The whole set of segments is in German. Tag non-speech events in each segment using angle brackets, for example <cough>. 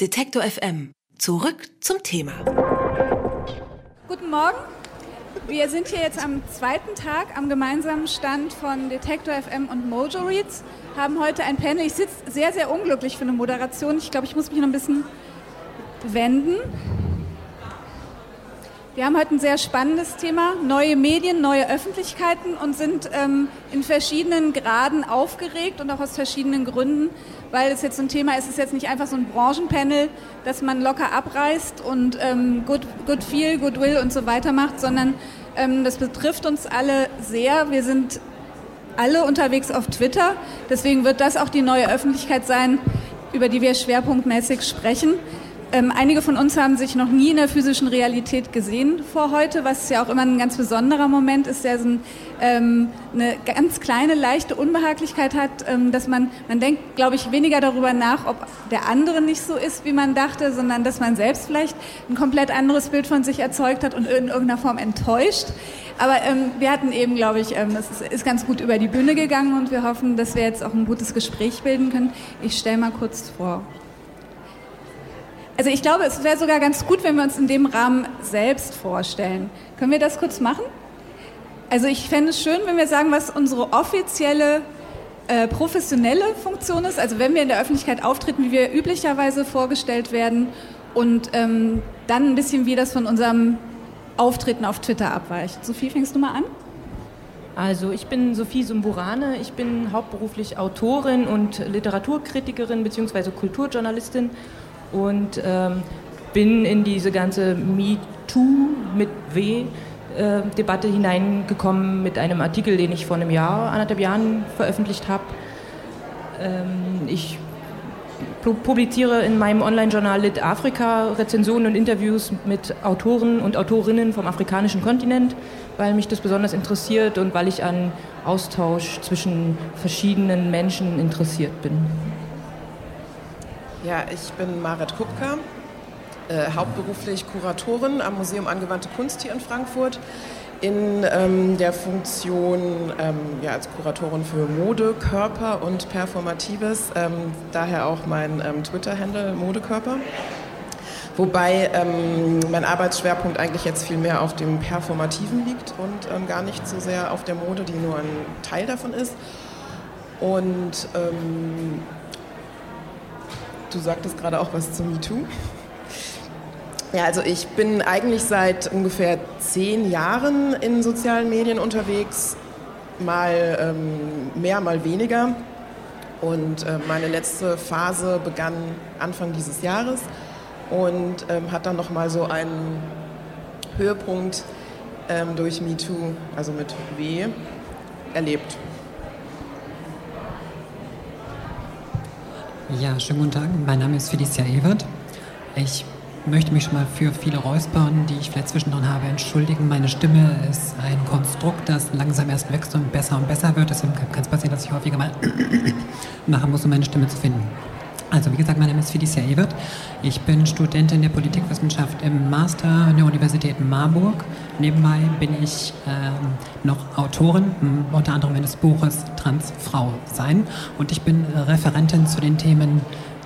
Detektor FM. Zurück zum Thema. Guten Morgen. Wir sind hier jetzt am zweiten Tag am gemeinsamen Stand von Detektor FM und Mojo Reads. Haben heute ein Panel. Ich sitze sehr, sehr unglücklich für eine Moderation. Ich glaube, ich muss mich noch ein bisschen wenden. Wir haben heute ein sehr spannendes Thema, neue Medien, neue Öffentlichkeiten und sind ähm, in verschiedenen Graden aufgeregt und auch aus verschiedenen Gründen, weil es jetzt so ein Thema ist, es ist jetzt nicht einfach so ein Branchenpanel, das man locker abreißt und ähm, good, good feel, goodwill und so weiter macht, sondern ähm, das betrifft uns alle sehr. Wir sind alle unterwegs auf Twitter, deswegen wird das auch die neue Öffentlichkeit sein, über die wir schwerpunktmäßig sprechen. Ähm, einige von uns haben sich noch nie in der physischen Realität gesehen vor heute, was ja auch immer ein ganz besonderer Moment ist, der so ein, ähm, eine ganz kleine, leichte Unbehaglichkeit hat, ähm, dass man, man denkt, glaube ich, weniger darüber nach, ob der andere nicht so ist, wie man dachte, sondern dass man selbst vielleicht ein komplett anderes Bild von sich erzeugt hat und in irgendeiner Form enttäuscht. Aber ähm, wir hatten eben, glaube ich, ähm, das ist, ist ganz gut über die Bühne gegangen und wir hoffen, dass wir jetzt auch ein gutes Gespräch bilden können. Ich stelle mal kurz vor. Also ich glaube, es wäre sogar ganz gut, wenn wir uns in dem Rahmen selbst vorstellen. Können wir das kurz machen? Also ich fände es schön, wenn wir sagen, was unsere offizielle äh, professionelle Funktion ist, also wenn wir in der Öffentlichkeit auftreten, wie wir üblicherweise vorgestellt werden und ähm, dann ein bisschen, wie das von unserem Auftreten auf Twitter abweicht. Sophie, fängst du mal an? Also ich bin Sophie Sumburane, ich bin hauptberuflich Autorin und Literaturkritikerin bzw. Kulturjournalistin und ähm, bin in diese ganze MeToo mit W äh, Debatte hineingekommen mit einem Artikel, den ich vor einem Jahr, anderthalb Jahren veröffentlicht habe. Ähm, ich publiziere in meinem Online-Journal Lit Afrika Rezensionen und Interviews mit Autoren und Autorinnen vom afrikanischen Kontinent, weil mich das besonders interessiert und weil ich an Austausch zwischen verschiedenen Menschen interessiert bin. Ja, ich bin Marit Kupka, äh, hauptberuflich Kuratorin am Museum Angewandte Kunst hier in Frankfurt in ähm, der Funktion ähm, ja, als Kuratorin für Mode, Körper und Performatives, ähm, daher auch mein ähm, Twitter-Handle Modekörper. Wobei ähm, mein Arbeitsschwerpunkt eigentlich jetzt viel mehr auf dem Performativen liegt und ähm, gar nicht so sehr auf der Mode, die nur ein Teil davon ist. Und Du sagtest gerade auch was zu MeToo. Ja, also ich bin eigentlich seit ungefähr zehn Jahren in sozialen Medien unterwegs, mal ähm, mehr, mal weniger. Und äh, meine letzte Phase begann Anfang dieses Jahres und ähm, hat dann nochmal so einen Höhepunkt ähm, durch MeToo, also mit W, erlebt. Ja, schönen guten Tag. Mein Name ist Felicia Ewert. Ich möchte mich schon mal für viele Räuspern, die ich vielleicht zwischendrin habe, entschuldigen. Meine Stimme ist ein Konstrukt, das langsam erst wächst und besser und besser wird. Deswegen kann es passieren, dass ich häufiger mal <coughs> machen muss, um meine Stimme zu finden. Also wie gesagt, mein Name ist Felicia Ewert. Ich bin Studentin der Politikwissenschaft im Master an der Universität Marburg. Nebenbei bin ich ähm, noch Autorin, unter anderem meines Buches Transfrau sein. Und ich bin Referentin zu den Themen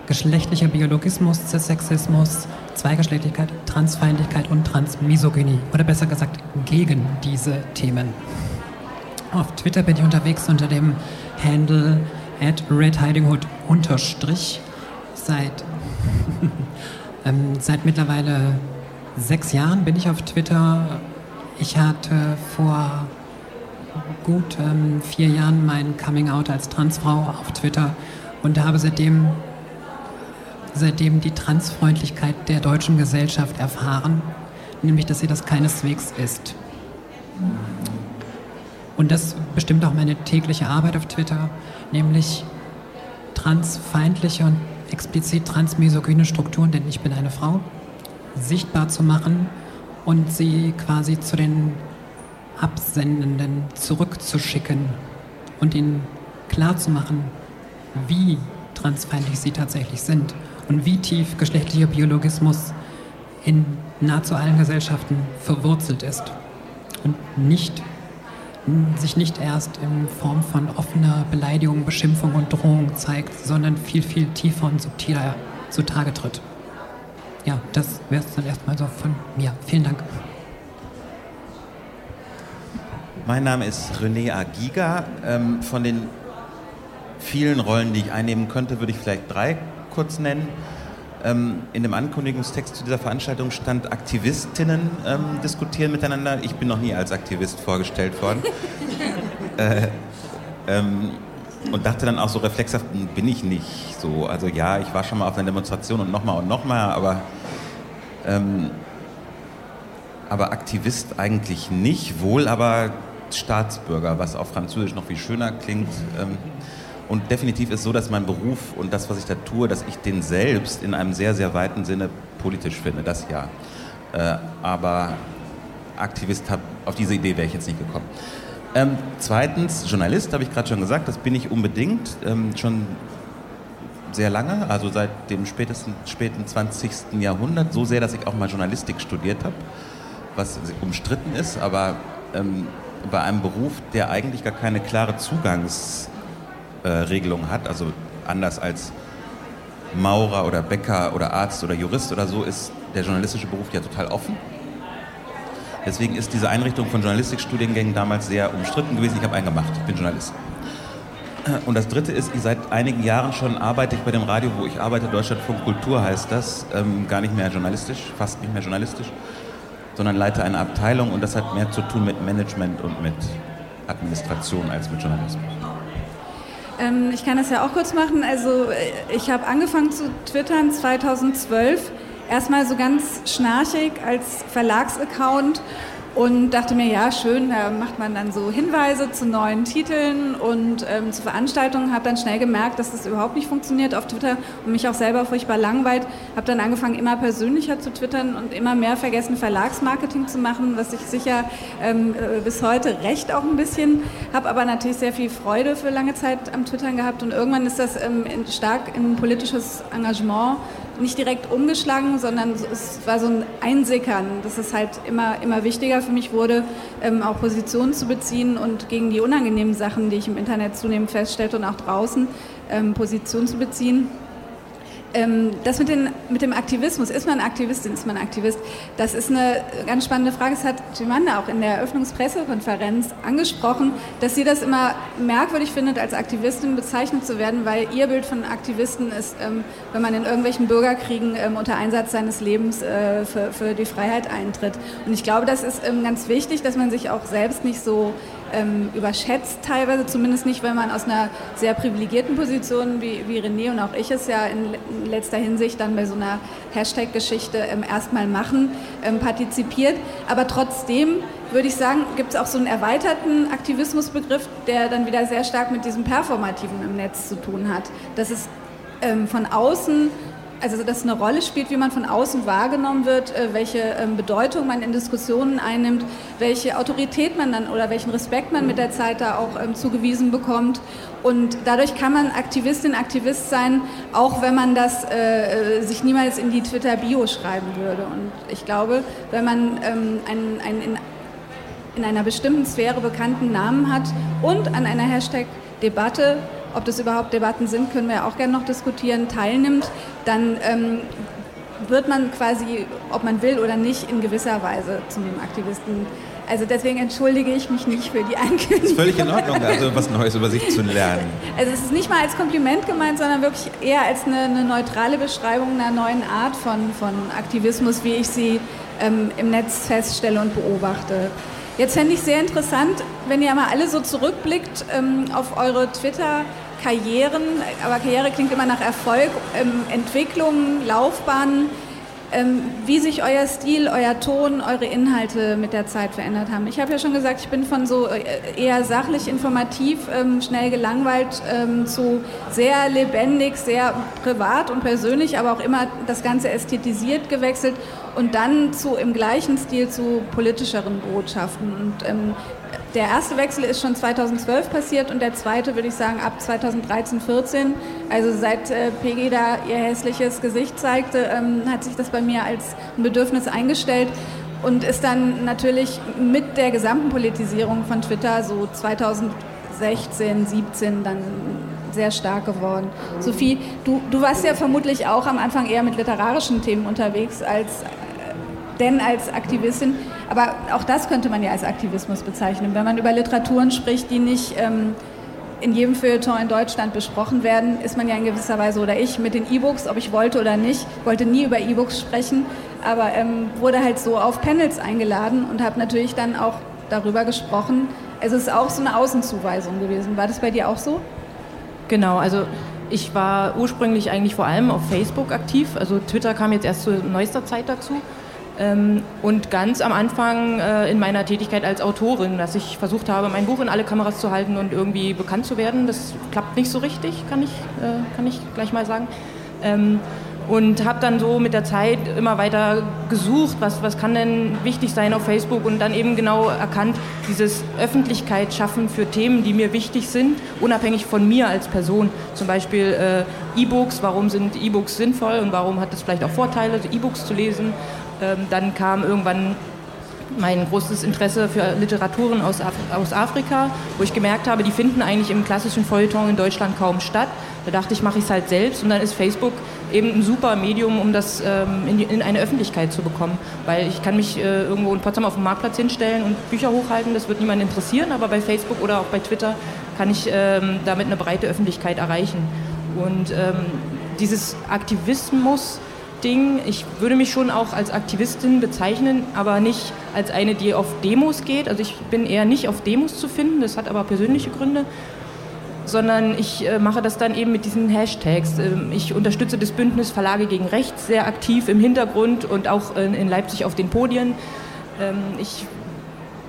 geschlechtlicher Biologismus, Sexismus, Zweigeschlechtlichkeit, Transfeindlichkeit und Transmisogynie. Oder besser gesagt gegen diese Themen. Auf Twitter bin ich unterwegs unter dem Handle at redhidinghood unterstrich seit, ähm, seit mittlerweile sechs Jahren bin ich auf Twitter. Ich hatte vor gut ähm, vier Jahren mein Coming Out als Transfrau auf Twitter und habe seitdem, seitdem die Transfreundlichkeit der deutschen Gesellschaft erfahren, nämlich dass sie das keineswegs ist. Und das bestimmt auch meine tägliche Arbeit auf Twitter, nämlich transfeindliche und explizit transmisogyne Strukturen, denn ich bin eine Frau, sichtbar zu machen und sie quasi zu den Absendenden zurückzuschicken und ihnen klarzumachen, wie transfeindlich sie tatsächlich sind und wie tief geschlechtlicher Biologismus in nahezu allen Gesellschaften verwurzelt ist und nicht sich nicht erst in Form von offener Beleidigung, Beschimpfung und Drohung zeigt, sondern viel, viel tiefer und subtiler zutage tritt. ja, das wäre es dann erstmal so von mir. Vielen Dank. Mein Name ist René Agiga. Ähm, von den vielen Rollen, die ich einnehmen könnte, würde ich vielleicht drei kurz nennen. Ähm, in dem Ankündigungstext zu dieser Veranstaltung stand, Aktivistinnen ähm, diskutieren miteinander. Ich bin noch nie als Aktivist vorgestellt worden. <laughs> äh, ähm, und dachte dann auch so reflexhaft, hm, bin ich nicht so. Also ja, ich war schon mal auf einer Demonstration und nochmal und nochmal, aber, ähm, aber Aktivist eigentlich nicht, wohl aber Staatsbürger, was auf Französisch noch viel schöner klingt. Und definitiv ist so, dass mein Beruf und das, was ich da tue, dass ich den selbst in einem sehr, sehr weiten Sinne politisch finde, das ja. Äh, aber Aktivist, hab, auf diese Idee wäre ich jetzt nicht gekommen. Ähm, zweitens, Journalist, habe ich gerade schon gesagt, das bin ich unbedingt, ähm, schon sehr lange, also seit dem spätesten, späten 20. Jahrhundert, so sehr, dass ich auch mal Journalistik studiert habe, was umstritten ist, aber ähm, bei einem Beruf, der eigentlich gar keine klare Zugangs äh, Regelung hat. Also anders als Maurer oder Bäcker oder Arzt oder Jurist oder so ist der journalistische Beruf ja total offen. Deswegen ist diese Einrichtung von Journalistikstudiengängen damals sehr umstritten gewesen. Ich habe einen gemacht, ich bin Journalist. Und das Dritte ist, seit einigen Jahren schon arbeite ich bei dem Radio, wo ich arbeite, Deutschlandfunk Kultur heißt das, ähm, gar nicht mehr journalistisch, fast nicht mehr journalistisch, sondern leite eine Abteilung und das hat mehr zu tun mit Management und mit Administration als mit Journalismus. Ähm, ich kann das ja auch kurz machen. Also äh, ich habe angefangen zu twittern 2012. Erstmal so ganz schnarchig als Verlagsaccount und dachte mir, ja, schön, da macht man dann so Hinweise zu neuen Titeln und ähm, zu Veranstaltungen. Habe dann schnell gemerkt, dass das überhaupt nicht funktioniert auf Twitter und mich auch selber furchtbar langweilt. Habe dann angefangen, immer persönlicher zu twittern und immer mehr vergessen, Verlagsmarketing zu machen, was ich sicher ähm, äh, bis heute recht auch ein bisschen. Habe aber natürlich sehr viel Freude für lange Zeit am Twittern gehabt und irgendwann ist das ähm, stark in politisches Engagement nicht direkt umgeschlagen, sondern es war so ein Einsickern, dass es halt immer, immer wichtiger für mich wurde, ähm, auch Positionen zu beziehen und gegen die unangenehmen Sachen, die ich im Internet zunehmend feststellte und auch draußen, ähm, Position zu beziehen. Ähm, das mit, den, mit dem Aktivismus, ist man Aktivistin, ist man Aktivist, das ist eine ganz spannende Frage. Das hat Jimanda auch in der Eröffnungspressekonferenz angesprochen, dass sie das immer merkwürdig findet, als Aktivistin bezeichnet zu werden, weil ihr Bild von Aktivisten ist, ähm, wenn man in irgendwelchen Bürgerkriegen ähm, unter Einsatz seines Lebens äh, für, für die Freiheit eintritt. Und ich glaube, das ist ganz wichtig, dass man sich auch selbst nicht so ähm, überschätzt teilweise, zumindest nicht, wenn man aus einer sehr privilegierten Position wie, wie René und auch ich es ja in, letzter Hinsicht dann bei so einer Hashtag-Geschichte ähm, erstmal machen, ähm, partizipiert. Aber trotzdem würde ich sagen, gibt es auch so einen erweiterten Aktivismusbegriff, der dann wieder sehr stark mit diesem Performativen im Netz zu tun hat. Dass es ähm, von außen also dass eine Rolle spielt, wie man von außen wahrgenommen wird, äh, welche ähm, Bedeutung man in Diskussionen einnimmt, welche Autorität man dann oder welchen Respekt man mit der Zeit da auch ähm, zugewiesen bekommt. Und dadurch kann man Aktivistin, Aktivist sein, auch wenn man das äh, äh sich niemals in die Twitter-Bio schreiben würde. Und ich glaube, wenn man ähm, einen, einen in, in einer bestimmten Sphäre bekannten Namen hat und an einer Hashtag-Debatte ob das überhaupt Debatten sind, können wir auch gerne noch diskutieren, teilnimmt, dann ähm, wird man quasi, ob man will oder nicht, in gewisser Weise zum Aktivisten. Also deswegen entschuldige ich mich nicht für die Ankündigung. Das ist völlig in Ordnung, <laughs> also was Neues über sich zu lernen. Also es ist nicht mal als Kompliment gemeint, sondern wirklich eher als eine, eine neutrale Beschreibung einer neuen Art von, von Aktivismus, wie ich sie ähm, im Netz feststelle und beobachte. Jetzt fände ich sehr interessant, wenn ihr mal alle so zurückblickt ähm, auf eure Twitter- Karrieren, aber Karriere klingt immer nach Erfolg, ähm, Entwicklung, Laufbahnen, ähm, wie sich euer Stil, euer Ton, eure Inhalte mit der Zeit verändert haben. Ich habe ja schon gesagt, ich bin von so äh, eher sachlich informativ, ähm, schnell gelangweilt ähm, zu sehr lebendig, sehr privat und persönlich, aber auch immer das Ganze ästhetisiert gewechselt und dann zu im gleichen Stil zu politischeren Botschaften. Und ähm, der erste Wechsel ist schon 2012 passiert und der zweite würde ich sagen ab 2013, 14. Also seit äh, PG da ihr hässliches Gesicht zeigte, ähm, hat sich das bei mir als ein Bedürfnis eingestellt und ist dann natürlich mit der gesamten Politisierung von Twitter so 2016, 17 dann sehr stark geworden. Sophie, du, du warst ja vermutlich auch am Anfang eher mit literarischen Themen unterwegs als äh, denn als Aktivistin. Aber auch das könnte man ja als Aktivismus bezeichnen. Wenn man über Literaturen spricht, die nicht ähm, in jedem Feuilleton in Deutschland besprochen werden, ist man ja in gewisser Weise, oder ich, mit den E-Books, ob ich wollte oder nicht, wollte nie über E-Books sprechen, aber ähm, wurde halt so auf Panels eingeladen und habe natürlich dann auch darüber gesprochen. Es ist auch so eine Außenzuweisung gewesen. War das bei dir auch so? Genau, also ich war ursprünglich eigentlich vor allem auf Facebook aktiv. Also Twitter kam jetzt erst zu neuester Zeit dazu. Ähm, und ganz am Anfang äh, in meiner Tätigkeit als Autorin, dass ich versucht habe, mein Buch in alle Kameras zu halten und irgendwie bekannt zu werden. Das klappt nicht so richtig, kann ich, äh, kann ich gleich mal sagen. Ähm, und habe dann so mit der Zeit immer weiter gesucht, was, was kann denn wichtig sein auf Facebook und dann eben genau erkannt, dieses Öffentlichkeit schaffen für Themen, die mir wichtig sind, unabhängig von mir als Person. Zum Beispiel äh, E-Books, warum sind E-Books sinnvoll und warum hat es vielleicht auch Vorteile, E-Books zu lesen ähm, dann kam irgendwann mein großes Interesse für Literaturen aus, Af aus Afrika, wo ich gemerkt habe, die finden eigentlich im klassischen Feuilleton in Deutschland kaum statt. Da dachte ich, mache ich es halt selbst und dann ist Facebook eben ein super Medium, um das ähm, in, die, in, eine Öffentlichkeit zu bekommen. Weil ich kann mich äh, irgendwo in Potsdam auf dem Marktplatz hinstellen und Bücher hochhalten, das wird niemand interessieren, aber bei Facebook oder auch bei Twitter kann ich ähm, damit eine breite Öffentlichkeit erreichen. Und ähm, dieses Aktivismus, Ding. Ich würde mich schon auch als Aktivistin bezeichnen, aber nicht als eine, die auf Demos geht. Also ich bin eher nicht auf Demos zu finden, das hat aber persönliche Gründe sondern ich äh, mache das dann eben mit diesen Hashtags. Ähm, ich unterstütze das Bündnis Verlage gegen Rechts sehr aktiv im Hintergrund und auch in, Leipzig auf den Podien. Ähm, ich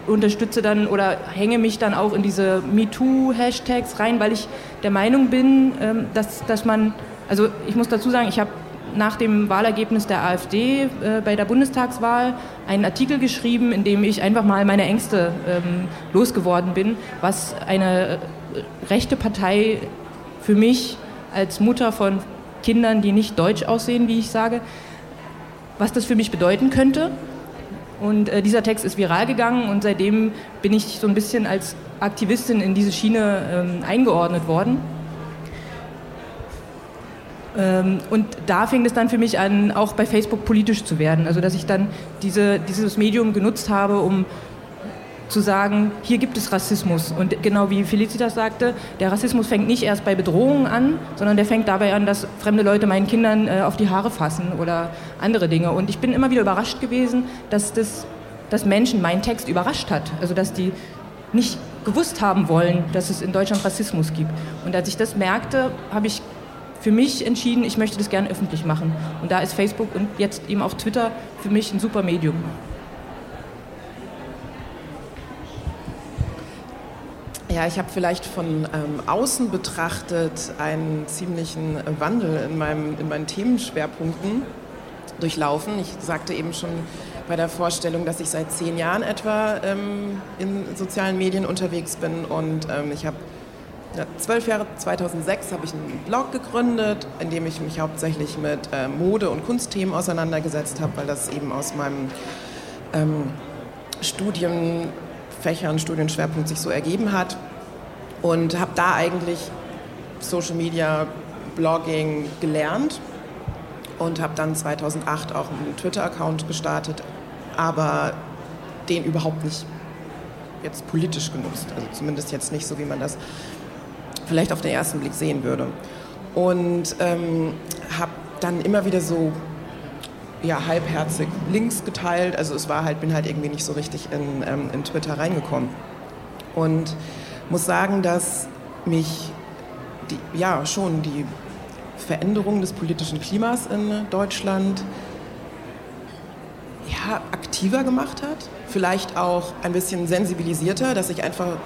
unterstütze dann oder hänge mich dann auch in diese MeToo-Hashtags rein, weil ich der Meinung bin, ähm, dass, dass man, also ich muss dazu sagen, ich habe nach dem Wahlergebnis der AfD äh, bei der Bundestagswahl einen Artikel geschrieben, in dem ich einfach mal meine Ängste ähm, losgeworden bin, was eine äh, rechte Partei für mich als Mutter von Kindern, die nicht deutsch aussehen, wie ich sage, was das für mich bedeuten könnte. Und äh, dieser Text ist viral gegangen und seitdem bin ich so ein bisschen als Aktivistin in diese Schiene ähm, eingeordnet worden. Ähm, und da fing es dann für mich an, auch bei Facebook politisch zu werden. Also dass ich dann diese, dieses Medium genutzt habe, um zu sagen, hier gibt es Rassismus. Und genau wie Felicitas sagte, der Rassismus fängt nicht erst bei Bedrohungen an, sondern der fängt dabei an, dass fremde Leute meinen Kindern äh, auf die Haare fassen oder andere Dinge. Und ich bin immer wieder überrascht gewesen, dass das dass Menschen meinen Text überrascht hat. Also dass die nicht gewusst haben wollen, dass es in Deutschland Rassismus gibt. Und als ich das merkte, habe ich für mich entschieden, ich möchte das gerne öffentlich machen. Und da ist Facebook und jetzt eben auch Twitter für mich ein super Medium. Ja, ich habe vielleicht von ähm, außen betrachtet einen ziemlichen Wandel in, meinem, in meinen Themenschwerpunkten durchlaufen. Ich sagte eben schon bei der Vorstellung, dass ich seit zehn Jahren etwa ähm, in sozialen Medien unterwegs bin und ähm, ich habe ja, zwölf Jahre, 2006 habe ich einen Blog gegründet, in dem ich mich hauptsächlich mit äh, Mode- und Kunstthemen auseinandergesetzt habe, weil das eben aus meinem ähm, Studienfächern, Studienschwerpunkt sich so ergeben hat. Und habe da eigentlich Social Media, Blogging gelernt und habe dann 2008 auch einen Twitter-Account gestartet, aber den überhaupt nicht jetzt politisch genutzt. Also zumindest jetzt nicht so, wie man das vielleicht auf den ersten Blick sehen würde. Und ähm, habe dann immer wieder so ja, halbherzig Links geteilt. Also es war halt, bin halt irgendwie nicht so richtig in, ähm, in Twitter reingekommen. Und muss sagen, dass mich die, ja schon die Veränderung des politischen Klimas in Deutschland ja, aktiver gemacht hat. Vielleicht auch ein bisschen sensibilisierter, dass ich einfach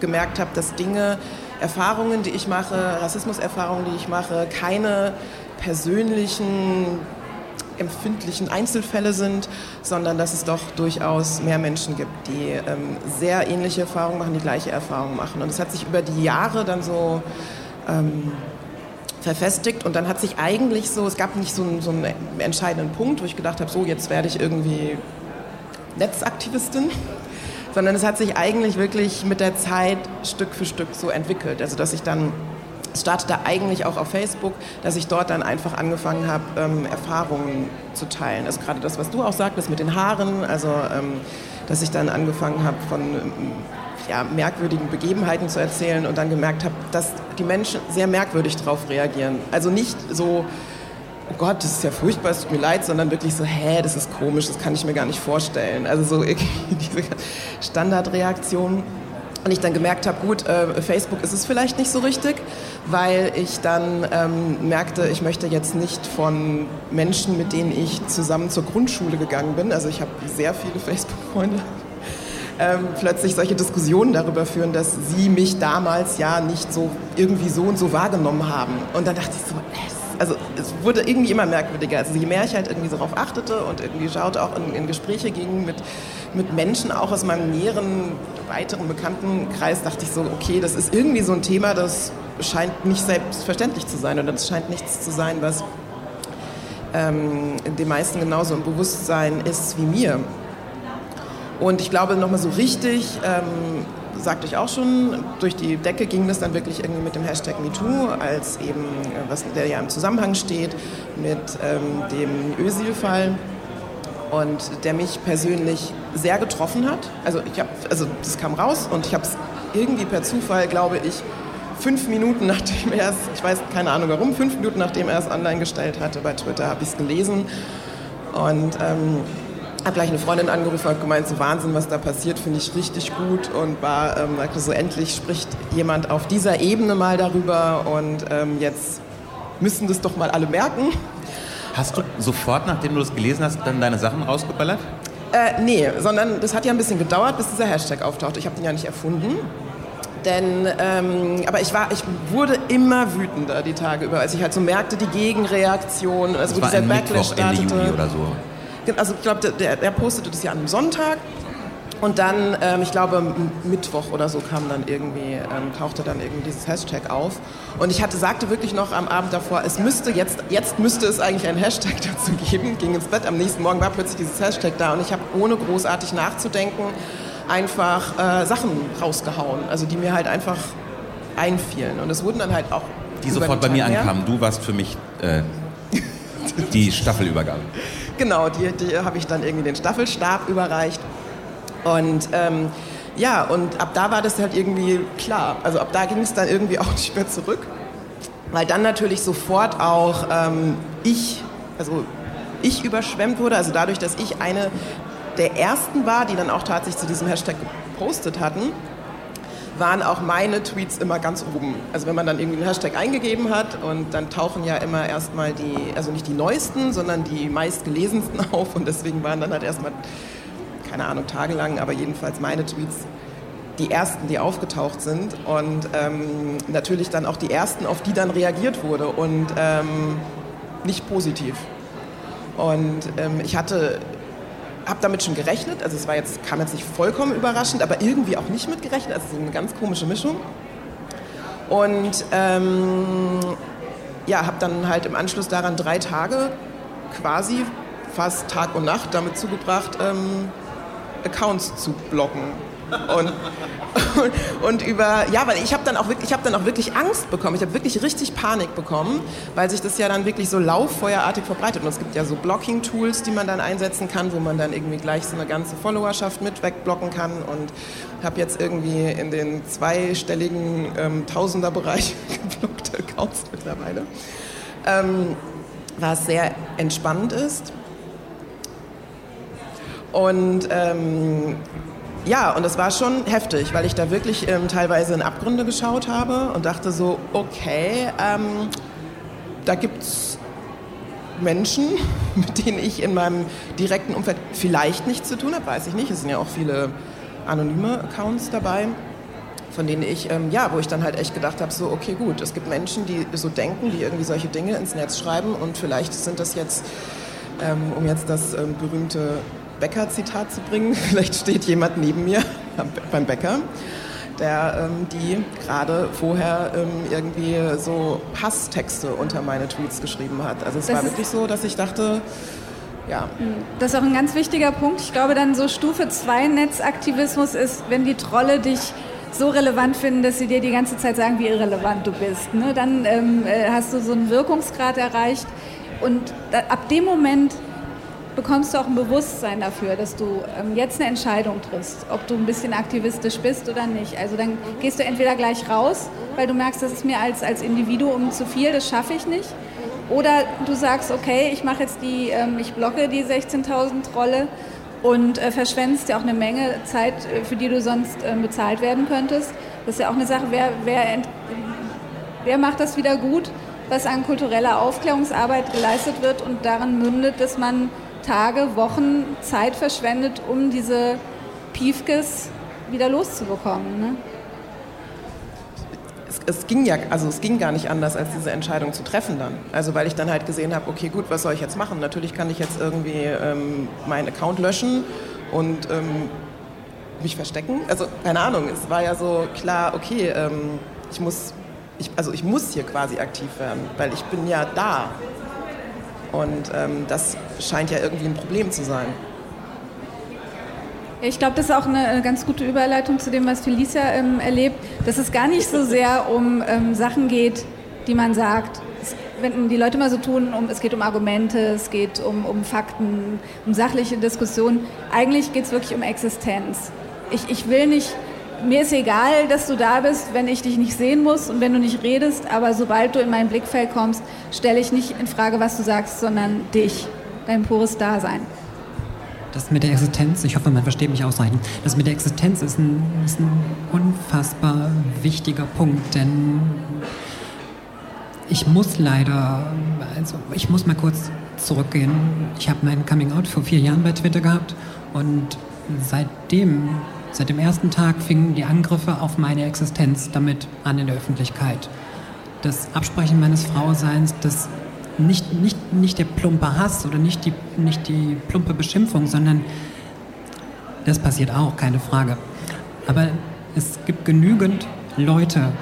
gemerkt habe, dass Dinge Erfahrungen, die ich mache, Rassismuserfahrungen, die ich mache, keine persönlichen, empfindlichen Einzelfälle sind, sondern dass es doch durchaus mehr Menschen gibt, die ähm, sehr ähnliche Erfahrungen machen, die gleiche Erfahrungen machen. Und es hat sich über die Jahre dann so ähm, verfestigt und dann hat sich eigentlich so, es gab nicht so so einen entscheidenden Punkt, wo ich gedacht habe, so jetzt werde ich irgendwie Netzaktivistin, sondern es hat sich eigentlich wirklich mit der Zeit Stück für Stück so entwickelt. Also dass ich dann es startete eigentlich auch auf Facebook, dass ich dort dann einfach angefangen habe, ähm, Erfahrungen zu teilen. Also gerade das, was du auch sagtest mit den Haaren, also ähm, dass ich dann angefangen habe von ja, merkwürdigen Begebenheiten zu erzählen und dann gemerkt habe, dass die Menschen sehr merkwürdig darauf reagieren. Also nicht so, oh Gott, das ist ja furchtbar, es tut mir leid, sondern wirklich so, hä, das ist komisch, das kann ich mir gar nicht vorstellen. Also so <laughs> diese Standardreaktion. Und ich dann gemerkt habe, gut, äh, Facebook ist es vielleicht nicht so richtig, weil ich dann ähm, merkte, ich möchte jetzt nicht von Menschen, mit denen ich zusammen zur Grundschule gegangen bin, also ich habe sehr viele <laughs> Facebook-Freunde, ähm, plötzlich solche Diskussionen darüber führen, dass sie mich damals ja nicht so irgendwie so und so wahrgenommen haben. Und dann dachte ich so, es also es wurde irgendwie immer merkwürdiger. Also je mehr ich halt irgendwie darauf achtete und irgendwie schaute, auch in, in, Gespräche ging mit, mit Menschen, auch aus meinem näheren, weiteren Bekanntenkreis, dachte ich so, okay, das ist irgendwie so ein Thema, das scheint nicht selbstverständlich zu sein oder das scheint nichts zu sein, was ähm, den meisten genauso im Bewusstsein ist wie mir. Und ich glaube, nochmal so richtig ähm, sagte ich auch schon, durch die Decke ging das dann wirklich irgendwie mit dem Hashtag MeToo, als eben, äh, was der ja im Zusammenhang steht, mit ähm, dem Ösil-Fall und der mich persönlich sehr getroffen hat. Also, ich hab, also das kam raus und ich habe es irgendwie per Zufall, glaube ich, fünf Minuten <laughs> nachdem er es, ich weiß keine Ahnung warum, fünf Minuten nachdem er es online gestellt hatte bei Twitter, habe ich es gelesen und ähm, habe gleich eine Freundin angerufen und gemeint, so Wahnsinn, was da passiert, finde ich richtig gut und war, ähm, so endlich spricht jemand auf dieser Ebene mal darüber und ähm, jetzt müssen das doch mal alle merken. Hast du sofort, nachdem du das gelesen hast, dann deine Sachen rausgeballert? Äh, nee, sondern das hat ja ein bisschen gedauert, bis dieser Hashtag auftaucht. Ich habe den ja nicht erfunden. Denn, ähm, aber ich war, ich wurde immer wütender die Tage über, als ich halt so merkte, die Gegenreaktion, also das wo dieser Backlash Mittwoch, Ende startete. Juli oder so. Also ich glaube, der, der postete das ja an einem Sonntag. Und dann, ähm, ich glaube, Mittwoch oder so kam dann irgendwie, ähm, tauchte dann irgendwie dieses Hashtag auf. Und ich hatte, sagte wirklich noch am Abend davor, es müsste jetzt, jetzt müsste es eigentlich einen Hashtag <laughs> dazu geben. Ging ins Bett, am nächsten Morgen war plötzlich dieses Hashtag da und ich habe ohne großartig nachzudenken einfach äh, Sachen rausgehauen, also die mir halt einfach einfielen. Und es wurden dann halt auch die sofort bei mir ankamen. Du warst für mich äh, die Staffelübergabe. <laughs> Genau, die, die habe ich dann irgendwie den Staffelstab überreicht. Und ähm, ja, und ab da war das halt irgendwie klar. Also ab da ging es dann irgendwie <laughs> auch nicht mehr zurück. Weil dann natürlich sofort auch ähm, ich, also ich überschwemmt wurde. Also dadurch, dass ich eine der ersten war, die dann auch tatsächlich zu diesem Hashtag gepostet hatten, waren auch meine Tweets immer ganz oben. Also wenn man dann irgendwie einen Hashtag eingegeben hat und dann tauchen ja immer erstmal die, also nicht die neuesten, sondern die meistgelesensten <laughs> auf und deswegen waren dann halt erstmal, keine Ahnung, tagelang, aber jedenfalls meine Tweets die ersten, die aufgetaucht sind und ähm, natürlich dann auch die ersten, auf die dann reagiert wurde und ähm, nicht positiv. Und ähm, ich hatte habe damit schon gerechnet. Also es war jetzt, kam jetzt nicht vollkommen überraschend, aber irgendwie auch nicht mit gerechnet. Also so eine ganz komische Mischung. Und ähm, ja, habe dann halt im Anschluss daran drei Tage quasi fast Tag und Nacht damit zugebracht, ähm, Accounts zu blocken. Und, und, <laughs> und, über, ja, weil ich habe dann, auch wirklich, hab dann auch wirklich Angst bekommen. Ich habe wirklich richtig Panik bekommen, weil sich das ja dann wirklich so lauffeuerartig verbreitet. Und es gibt ja so Blocking-Tools, die man dann einsetzen kann, wo man dann irgendwie gleich so eine ganze Followerschaft mit wegblocken kann. Und habe jetzt irgendwie in den zweistelligen ähm, Tausenderbereich <laughs> geblockte Accounts mittlerweile. Ähm, was sehr entspannend ist. Und ähm, ja, und es war schon heftig, weil ich da wirklich ähm, teilweise in Abgründe geschaut habe und dachte so, okay, ähm, da gibt es Menschen, <laughs> mit denen ich in meinem direkten Umfeld vielleicht nichts zu tun habe, weiß ich nicht. Es sind ja auch viele anonyme Accounts dabei, von denen ich, ähm, ja, wo ich dann halt echt gedacht habe, so, okay, gut, es gibt Menschen, die so denken, die irgendwie solche Dinge ins Netz schreiben und vielleicht sind das jetzt, ähm, um jetzt das ähm, berühmte Bäcker-Zitat zu bringen. <laughs> Vielleicht steht jemand neben mir beim Bäcker, der ähm, die gerade vorher ähm, irgendwie so Hasstexte unter meine Tweets geschrieben hat. Also es das war wirklich so, dass ich dachte, ja. Das ist auch ein ganz wichtiger Punkt. Ich glaube, dann so Stufe 2 Netzaktivismus ist, wenn die Trolle dich so relevant finden, dass sie dir die ganze Zeit sagen, wie irrelevant du bist. Ne? Dann ähm, äh, hast du so einen Wirkungsgrad erreicht und da, ab dem Moment bekommst du auch ein Bewusstsein dafür, dass du ähm, jetzt eine Entscheidung triffst, ob du ein bisschen aktivistisch bist oder nicht. Also dann gehst du entweder gleich raus, weil du merkst, das ist mir als, als Individuum zu viel, das schaffe ich nicht. Oder du sagst, okay, ich mache jetzt die, ähm, ich blocke die 16.000 Rolle und äh, verschwendest ja auch eine Menge Zeit, äh, für die du sonst äh, bezahlt werden könntest. Das ist ja auch eine Sache, wer, wer, wer macht das wieder gut, was an kultureller Aufklärungsarbeit geleistet wird und darin mündet, dass man Tage, Wochen Zeit verschwendet, um diese Piefkes wieder loszubekommen. Ne? Es, es, ging ja, also es ging gar nicht anders, als diese Entscheidung zu treffen dann. Also weil ich dann halt gesehen habe, okay, gut, was soll ich jetzt machen? Natürlich kann ich jetzt irgendwie ähm, meinen Account löschen und ähm, mich verstecken. Also keine Ahnung, es war ja so klar, okay, ähm, ich muss, ich, also ich muss hier quasi aktiv werden, weil ich bin ja da. Und ähm, das scheint ja irgendwie ein Problem zu sein. Ich glaube, das ist auch eine ganz gute Überleitung zu dem, was Felicia ähm, erlebt, dass es gar nicht so sehr um ähm, Sachen geht, die man sagt. Es, wenn die Leute mal so tun, um, es geht um Argumente, es geht um, um Fakten, um sachliche Diskussionen. Eigentlich geht es wirklich um Existenz. Ich, ich will nicht mir ist egal, dass du da bist, wenn ich dich nicht sehen muss und wenn du nicht redest, aber sobald du in mein Blickfeld kommst, stelle ich nicht in Frage, was du sagst, sondern dich, dein pures Dasein. Das mit der Existenz, ich hoffe, man versteht mich ausreichend, das mit der Existenz ist ein, ist ein unfassbar wichtiger Punkt, denn ich muss leider, also ich muss mal kurz zurückgehen. Ich habe mein Coming Out vor vier Jahren bei Twitter gehabt und seitdem Seit dem ersten Tag fingen die Angriffe auf meine Existenz damit an in der Öffentlichkeit. Das Absprechen meines Frauseins, das nicht, nicht, nicht der plumpe Hass oder nicht die, nicht die plumpe Beschimpfung, sondern das passiert auch, keine Frage. Aber es gibt genügend Leute,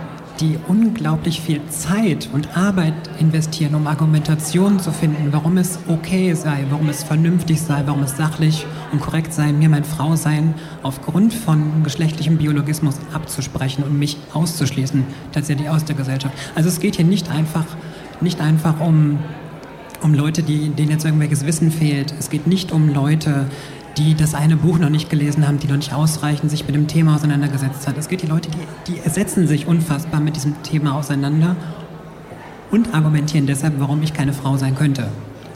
die unglaublich viel Zeit und Arbeit investieren, um Argumentationen zu finden, warum es okay sei, warum es vernünftig sei, warum es sachlich und korrekt sei, mir mein Frausein aufgrund von geschlechtlichem Biologismus abzusprechen und mich auszuschließen, tatsächlich aus der Gesellschaft. Also es geht hier nicht einfach, nicht einfach um, um Leute, die, denen jetzt irgendwelches Wissen fehlt. Es geht nicht um Leute, die das eine Buch noch nicht gelesen haben, die noch nicht ausreichend sich mit dem Thema auseinandergesetzt hat. Es gibt die Leute, die, die setzen sich unfassbar mit diesem Thema auseinander und argumentieren deshalb, warum ich keine Frau sein könnte.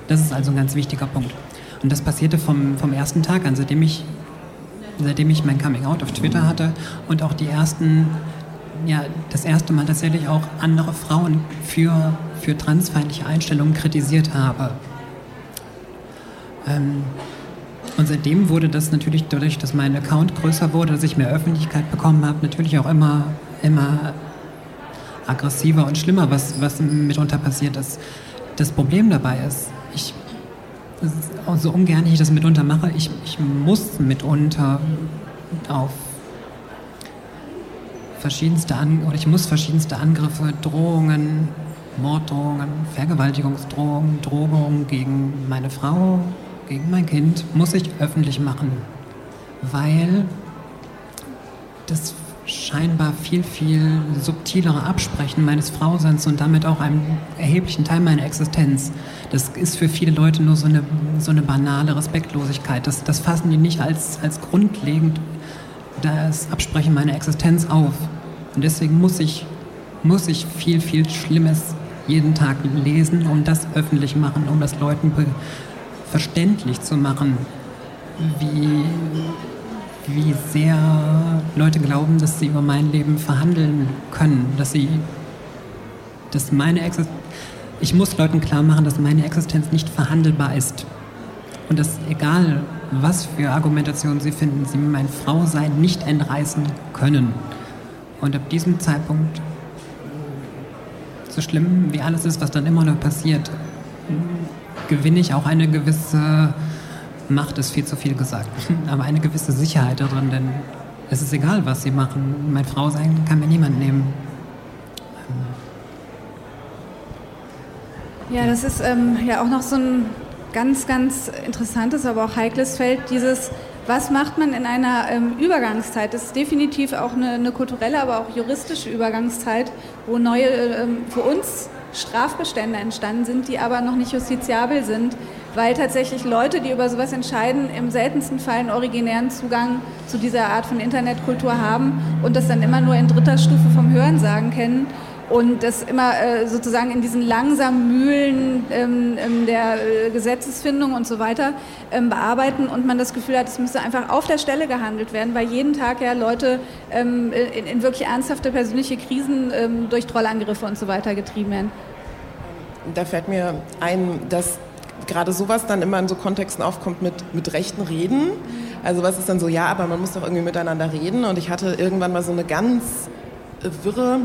Das ist also ein ganz wichtiger Punkt. Und das passierte vom, vom ersten Tag an, seitdem ich, seitdem ich mein Coming Out auf Twitter hatte und auch die ersten, ja, das erste Mal tatsächlich auch andere Frauen für, für transfeindliche Einstellungen kritisiert habe. Ähm, und seitdem wurde das natürlich dadurch, dass mein Account größer wurde, dass ich mehr Öffentlichkeit bekommen habe, natürlich auch immer, immer aggressiver und schlimmer, was, was mitunter passiert ist. Das Problem dabei ist, ich, ist so ungern ich das mitunter mache, ich, ich muss mitunter auf verschiedenste An oder ich muss verschiedenste Angriffe, Drohungen, Morddrohungen, Vergewaltigungsdrohungen, Drohungen gegen meine Frau, gegen mein Kind muss ich öffentlich machen, weil das scheinbar viel, viel subtilere Absprechen meines Frauseins und damit auch einem erheblichen Teil meiner Existenz. Das ist für viele Leute nur so eine, so eine banale Respektlosigkeit. Das, das fassen die nicht als, als grundlegend das Absprechen meiner Existenz auf. Und deswegen muss ich, muss ich viel, viel Schlimmes jeden Tag lesen und das öffentlich machen, um das Leuten verständlich zu machen, wie, wie sehr Leute glauben, dass sie über mein Leben verhandeln können, dass sie, dass meine Existenz, ich muss Leuten klar machen, dass meine Existenz nicht verhandelbar ist. Und dass egal, was für Argumentationen sie finden, sie mein Frausein nicht entreißen können. Und ab diesem Zeitpunkt, so schlimm wie alles ist, was dann immer noch passiert, gewinne ich auch eine gewisse Macht, ist viel zu viel gesagt, <laughs> aber eine gewisse Sicherheit darin, denn es ist egal, was sie machen. Meine Frau sein kann mir niemand nehmen. Ja, das ist ähm, ja auch noch so ein ganz, ganz interessantes, aber auch heikles Feld, dieses, was macht man in einer ähm, Übergangszeit? Das ist definitiv auch eine, eine, kulturelle, aber auch juristische Übergangszeit, wo neue, ähm, für uns Strafbestände entstanden sind, die aber noch nicht justiziabel sind, weil tatsächlich Leute, die über sowas entscheiden, im seltensten Fall einen originären Zugang zu dieser Art von Internetkultur haben und das dann immer nur in dritter Stufe vom Hörensagen kennen und das immer äh, sozusagen in diesen langsamen Mühlen ähm, ähm, der äh, Gesetzesfindung und so weiter ähm, bearbeiten und man das Gefühl hat, es müsste einfach auf der Stelle gehandelt werden, weil jeden Tag ja Leute ähm, in, in, wirklich ernsthafte persönliche Krisen ähm, durch Trollangriffe und so weiter getrieben werden. Da fällt mir ein, dass gerade sowas dann immer in so Kontexten aufkommt mit, mit rechten Reden. Also was ist dann so, ja, aber man muss doch irgendwie miteinander reden. Und ich hatte irgendwann mal so eine ganz wirre,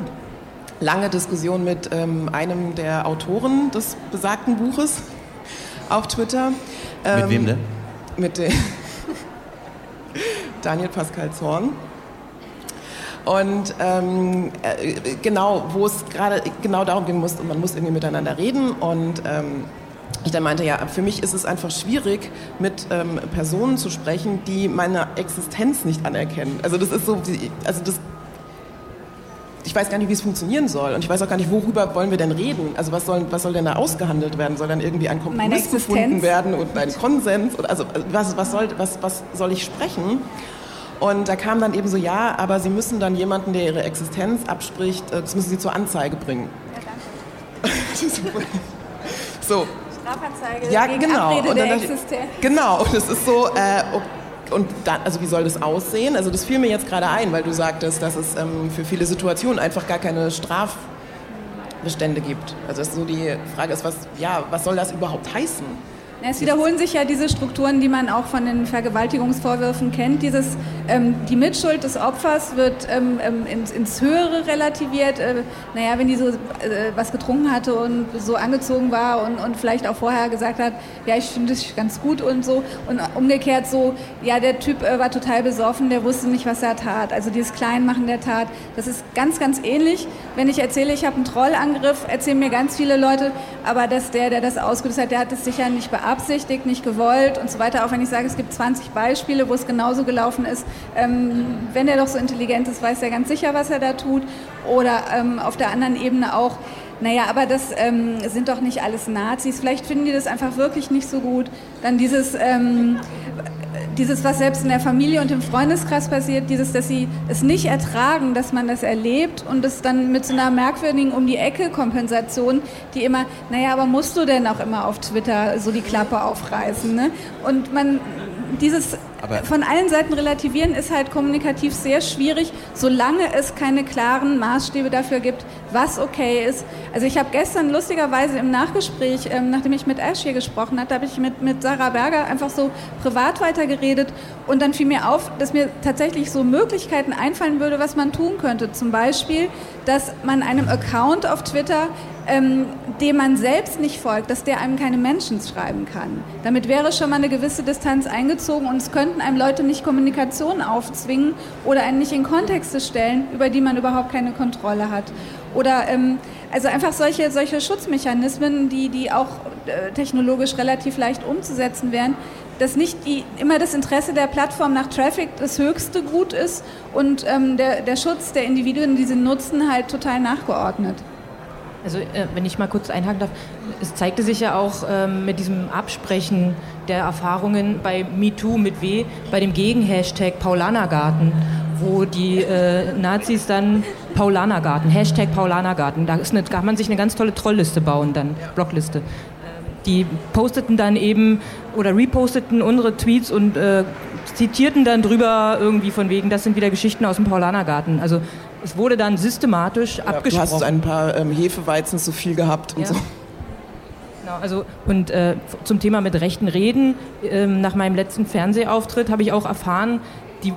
lange Diskussion mit ähm, einem der Autoren des besagten Buches auf Twitter. Ähm, mit wem denn? Mit dem <laughs> Daniel Pascal Zorn. Und ähm, äh, genau, wo es gerade genau darum gehen muss, man muss irgendwie miteinander reden und ähm, ich dann meinte, ja, für mich ist es einfach schwierig, mit ähm, Personen zu sprechen, die meine Existenz nicht anerkennen. Also das ist so, also das, ich weiß gar nicht, wie es funktionieren soll und ich weiß auch gar nicht, worüber wollen wir denn reden. Also was soll, was soll denn da ausgehandelt werden? Soll dann irgendwie ein Kompromiss gefunden werden und ein Konsens? Oder, also was, was, soll, was, was soll ich sprechen? Und da kam dann eben so, ja, aber Sie müssen dann jemanden, der Ihre Existenz abspricht, äh, das müssen Sie zur Anzeige bringen. Ja, danke. <laughs> so, Strafanzeige ja, gegen genau. Abrede und der Existenz. Genau, und es ist so, äh, und dann, also wie soll das aussehen? Also das fiel mir jetzt gerade ein, weil du sagtest, dass es ähm, für viele Situationen einfach gar keine Strafbestände gibt. Also so die Frage ist, was, ja, was soll das überhaupt heißen? Es wiederholen sich ja diese Strukturen, die man auch von den Vergewaltigungsvorwürfen kennt. Dieses, ähm, die Mitschuld des Opfers wird ähm, ähm, ins, ins, Höhere relativiert. Äh, naja, wenn die so äh, was getrunken hatte und so angezogen war und, und vielleicht auch vorher gesagt hat, ja, ich finde das ganz gut und so. Und umgekehrt so, ja, der Typ äh, war total besoffen, der wusste nicht, was er tat. Also dieses Kleinmachen der Tat, das ist ganz, ganz ähnlich. Wenn ich erzähle, ich habe einen Trollangriff, erzählen mir ganz viele Leute, aber dass der, der das ausgelöst hat, der hat es sicher nicht bearbeitet beabsichtigt, nicht gewollt und so weiter. Auch wenn ich sage, es gibt 20 Beispiele, wo es genauso gelaufen ist. Ähm, wenn er doch so intelligent ist, weiß er ganz sicher, was er da tut. Oder ähm, auf der anderen Ebene auch, naja, aber das ähm, sind doch nicht alles Nazis. Vielleicht finden die das einfach wirklich nicht so gut. Dann dieses, ähm, dieses, was selbst in der Familie und im Freundeskreis passiert, dieses, dass sie es nicht ertragen, dass man das erlebt und es dann mit so einer merkwürdigen um die Ecke Kompensation, die immer, naja, aber musst du denn auch immer auf Twitter so die Klappe aufreißen? Ne? Und man dieses aber von allen Seiten relativieren ist halt kommunikativ sehr schwierig, solange es keine klaren Maßstäbe dafür gibt, was okay ist. Also ich habe gestern lustigerweise im Nachgespräch, ähm, nachdem ich mit Ash hier gesprochen hatte, habe ich mit, mit Sarah Berger einfach so privat weitergeredet und dann fiel mir auf, dass mir tatsächlich so Möglichkeiten einfallen würde, was man tun könnte. Zum Beispiel, dass man einem Account auf Twitter ähm, dem man selbst nicht folgt, dass der einem keine Menschen schreiben kann. Damit wäre schon mal eine gewisse Distanz eingezogen und es könnten einem Leute nicht Kommunikation aufzwingen oder einen nicht in Kontexte stellen, über die man überhaupt keine Kontrolle hat. Oder ähm, also einfach solche, solche Schutzmechanismen, die, die auch äh, technologisch relativ leicht umzusetzen wären, dass nicht die, immer das Interesse der Plattform nach Traffic das höchste Gut ist und ähm, der, der Schutz der Individuen, die sie nutzen, halt total nachgeordnet. Also äh, wenn ich mal kurz einhaken darf, es zeigte sich ja auch ähm, mit diesem Absprechen der Erfahrungen bei MeToo mit W, bei dem Gegen-Hashtag Paulanergarten, wo die äh, Nazis dann Paulanergarten, Hashtag Paulanergarten, da, eine, kann man sich eine ganz tolle Trollliste bauen, dann Blockliste. Die posteten dann eben oder reposteten unsere Tweets und äh, zitierten dann drüber irgendwie von wegen, das sind wieder Geschichten aus dem Paulanergarten. Also es wurde dann systematisch ja, abgesprochen. Du hast ein paar ähm, Hefeweizen zu viel gehabt und ja. so. Genau, also und äh, zum Thema mit rechten Reden, äh, nach meinem letzten Fernsehauftritt habe ich auch erfahren, die,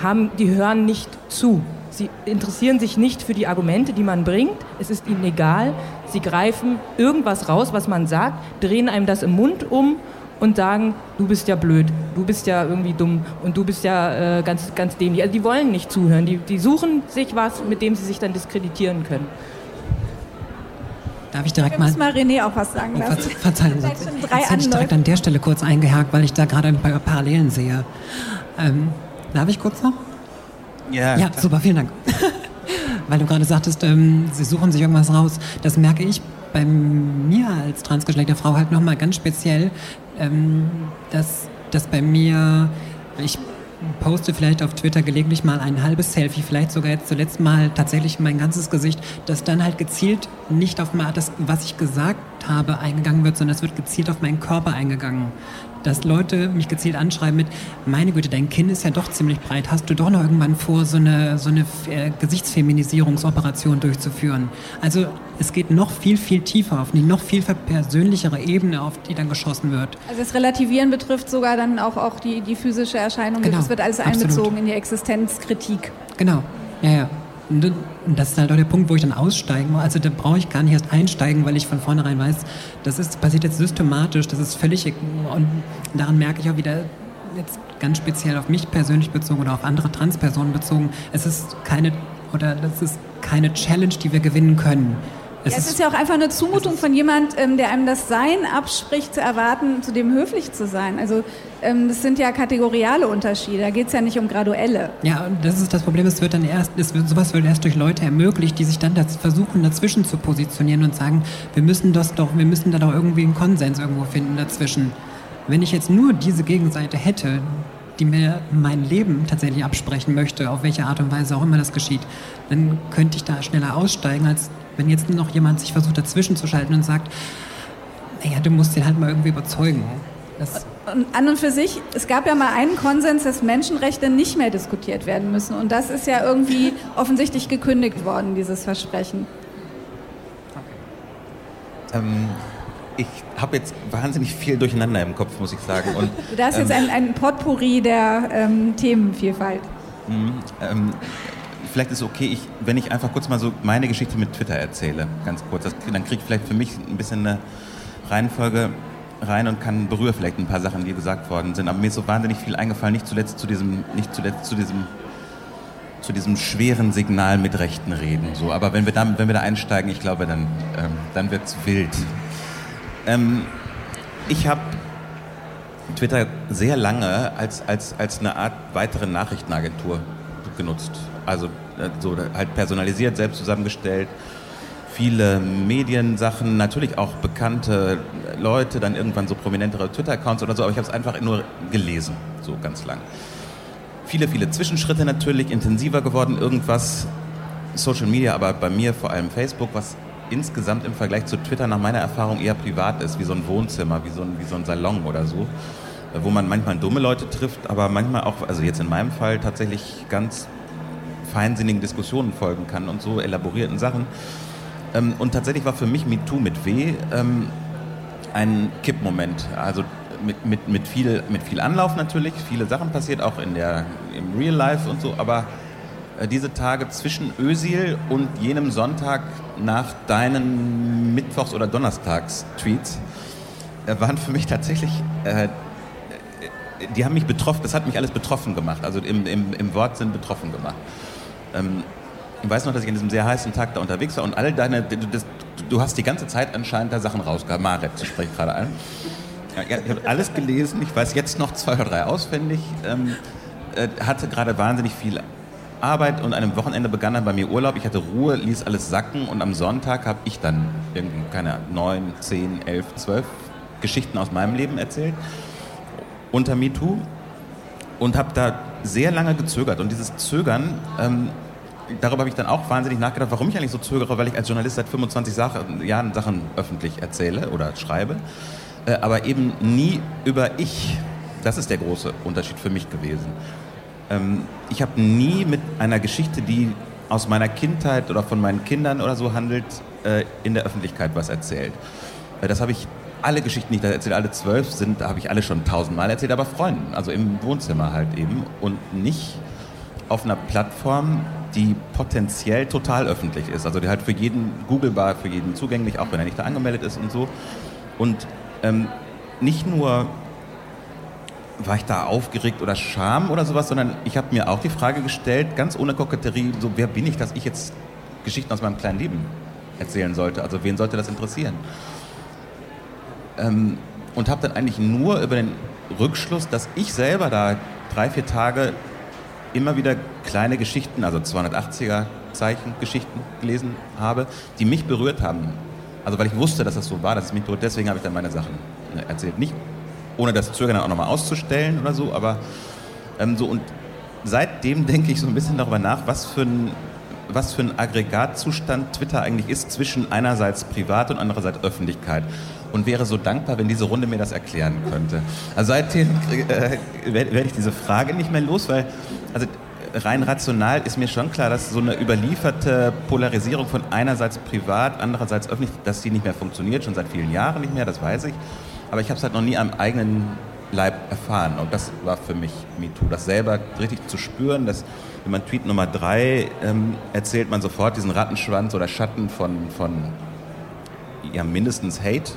haben, die hören nicht zu. Sie interessieren sich nicht für die Argumente, die man bringt. Es ist ihnen egal. Sie greifen irgendwas raus, was man sagt, drehen einem das im Mund um und sagen, du bist ja blöd, du bist ja irgendwie dumm und du bist ja äh, ganz, ganz dämlich. Also die wollen nicht zuhören, die, die suchen sich was, mit dem sie sich dann diskreditieren können. Darf ich direkt Wir mal... mal René auch was sagen Oh, lassen. Ver Verzeihung, drei hätte ich direkt an der Stelle kurz eingehakt, weil ich da gerade ein paar Parallelen sehe. Ähm, darf ich kurz noch? Ja, Ja, super, vielen Dank. <laughs> Weil du gerade sagtest, ähm, sie suchen sich irgendwas raus. Das merke ich bei mir als transgeschlechtliche Frau halt nochmal ganz speziell, ähm, dass, dass bei mir, ich poste vielleicht auf Twitter gelegentlich mal ein halbes Selfie, vielleicht sogar jetzt zuletzt mal tatsächlich mein ganzes Gesicht, dass dann halt gezielt nicht auf das, was ich gesagt habe, eingegangen wird, sondern es wird gezielt auf meinen Körper eingegangen. Dass Leute mich gezielt anschreiben mit, meine Güte, dein Kinn ist ja doch ziemlich breit, hast du doch noch irgendwann vor, so eine, so eine äh, Gesichtsfeminisierungsoperation durchzuführen? Also es geht noch viel, viel tiefer auf eine noch viel persönlichere Ebene, auf die dann geschossen wird. Also das Relativieren betrifft sogar dann auch, auch die, die physische Erscheinung. Genau, das wird alles absolut. einbezogen in die Existenzkritik. Genau, ja, ja. Und das ist halt auch der Punkt, wo ich dann aussteigen muss. Also da brauche ich gar nicht erst einsteigen, weil ich von vornherein weiß, das ist, passiert jetzt systematisch, das ist völlig... e- Und daran merke ich auch wieder, jetzt ganz speziell auf mich persönlich bezogen oder auf andere Transpersonen bezogen, es ist keine, oder das ist keine Challenge, die wir gewinnen können. Ja, es ist ja auch einfach eine Zumutung von jemand, ähm, der einem das Sein abspricht, zu erwarten, zu dem höflich zu sein. Also ähm, das sind ja kategoriale Unterschiede. Da geht es ja nicht um graduelle. Ja, und das ist das Problem, es wird dann erst, es wird, sowas wird erst durch Leute ermöglicht, die sich dann das versuchen, dazwischen zu positionieren und sagen, wir müssen das doch, wir müssen da doch irgendwie einen Konsens irgendwo finden dazwischen. Wenn ich jetzt nur diese Gegenseite hätte, die mir mein Leben tatsächlich absprechen möchte, auf welche Art und Weise auch immer das geschieht, dann könnte ich da schneller aussteigen, als wenn jetzt noch jemand sich versucht dazwischen zu schalten und sagt, naja, du musst den halt mal irgendwie überzeugen. Das, Und an und für sich, es gab ja mal einen Konsens, dass Menschenrechte nicht mehr diskutiert werden müssen. Und das ist ja irgendwie <laughs> offensichtlich gekündigt worden, dieses Versprechen. Ähm, ich habe jetzt wahnsinnig viel durcheinander im Kopf, muss ich sagen. Und, <laughs> Da ist jetzt ein, ein Potpourri der ähm, Themenvielfalt. ähm, vielleicht ist es okay, ich, wenn ich einfach kurz mal so meine Geschichte mit Twitter erzähle, ganz kurz. Das, dann kriege ich vielleicht für mich ein bisschen eine Reihenfolge rein und kann berühre vielleicht ein paar Sachen, die gesagt worden sind. Aber mir ist so wahnsinnig viel eingefallen, nicht zuletzt zu diesem, nicht zuletzt zu diesem, zu diesem schweren Signal mit Rechten reden. So, aber wenn wir da, wenn wir da einsteigen, ich glaube, dann, ähm, dann wird's wild. Ähm, ich habe Twitter sehr lange als, als, als eine Art weitere Nachrichtenagentur genutzt. Also äh, so halt personalisiert, selbst zusammengestellt. Viele Mediensachen, natürlich auch bekannte Leute, dann irgendwann so prominentere Twitter-Accounts oder so, aber ich habe es einfach nur gelesen, so ganz lang. Viele, viele Zwischenschritte natürlich, intensiver geworden, irgendwas Social Media, aber bei mir vor allem Facebook, was insgesamt im Vergleich zu Twitter nach meiner Erfahrung eher privat ist, wie so ein Wohnzimmer, wie so ein, wie so ein Salon oder so, wo man manchmal dumme Leute trifft, aber manchmal auch, also jetzt in meinem Fall tatsächlich ganz feinsinnigen Diskussionen folgen kann und so elaborierten Sachen. Ähm, und tatsächlich war für mich MeToo mit W ähm, ein Kippmoment. Also mit, mit, mit, viel, mit viel Anlauf natürlich, viele Sachen passiert, auch in der, im Real Life und so, aber diese Tage zwischen Ösil und jenem Sonntag nach deinen Mittwochs- oder Donnerstags-Tweets äh, waren für mich tatsächlich, äh, die haben mich betroffen, das hat mich alles betroffen gemacht, also im, im, im Wortsinn betroffen gemacht. Ähm, ich weiß noch, dass ich an diesem sehr heißen Tag da unterwegs war und all deine, du, das, du hast die ganze Zeit anscheinend da Sachen rausgehauen. Maret spreche ich gerade an. Ja, ich habe alles gelesen, ich weiß jetzt noch zwei oder drei auswendig, ähm, äh, hatte gerade wahnsinnig viel Arbeit und einem Wochenende begann dann bei mir Urlaub. Ich hatte Ruhe, ließ alles sacken und am Sonntag habe ich dann irgendwie, keine Ahnung, neun, zehn, elf, zwölf Geschichten aus meinem Leben erzählt unter MeToo und habe da sehr lange gezögert. Und dieses Zögern, ähm, darüber habe ich dann auch wahnsinnig nachgedacht, warum ich eigentlich so zögere, weil ich als Journalist seit 25 Sachen, Jahren Sachen öffentlich erzähle oder schreibe, äh, aber eben nie über ich. Das ist der große Unterschied für mich gewesen. Ähm, ich habe nie mit einer Geschichte, die aus meiner Kindheit oder von meinen Kindern oder so handelt, äh, in der Öffentlichkeit was erzählt. Äh, das habe ich alle Geschichten, die ich da erzähle, alle zwölf sind, da habe ich alle schon tausendmal erzählt, aber Freunden, also im Wohnzimmer halt eben und nicht auf einer Plattform, die potenziell total öffentlich ist, also die halt für jeden googlebar, für jeden zugänglich, auch wenn er nicht da angemeldet ist und so. Und ähm, nicht nur war ich da aufgeregt oder Scham oder sowas, sondern ich habe mir auch die Frage gestellt, ganz ohne Koketterie, so wer bin ich, dass ich jetzt Geschichten aus meinem kleinen Leben erzählen sollte. Also wen sollte das interessieren? Ähm, und habe dann eigentlich nur über den Rückschluss, dass ich selber da drei, vier Tage immer wieder kleine Geschichten, also 280er Zeichengeschichten gelesen habe, die mich berührt haben. Also weil ich wusste, dass das so war, dass es mich berührt, deswegen habe ich dann meine Sachen äh, erzählt. Nicht ohne das Zögern auch nochmal auszustellen oder so, aber ähm, so und seitdem <laughs> denke ich so ein bisschen darüber nach, was für ein was für ein Aggregatzustand Twitter eigentlich ist zwischen einerseits Privat und andererseits Öffentlichkeit. Und wäre so dankbar, wenn diese Runde mir das erklären könnte. Also seitdem äh, werde ich diese Frage nicht mehr los, weil also rein rational ist mir schon klar, dass so eine überlieferte Polarisierung von einerseits privat, andererseits öffentlich, dass die nicht mehr funktioniert, schon seit vielen Jahren nicht mehr, das weiß ich. Aber ich habe es halt noch nie am eigenen Leib erfahren. Und das war für mich MeToo, das selber richtig zu spüren, dass wenn man Tweet Nummer drei ähm, erzählt man sofort diesen Rattenschwanz oder Schatten von, von ja, mindestens Hate,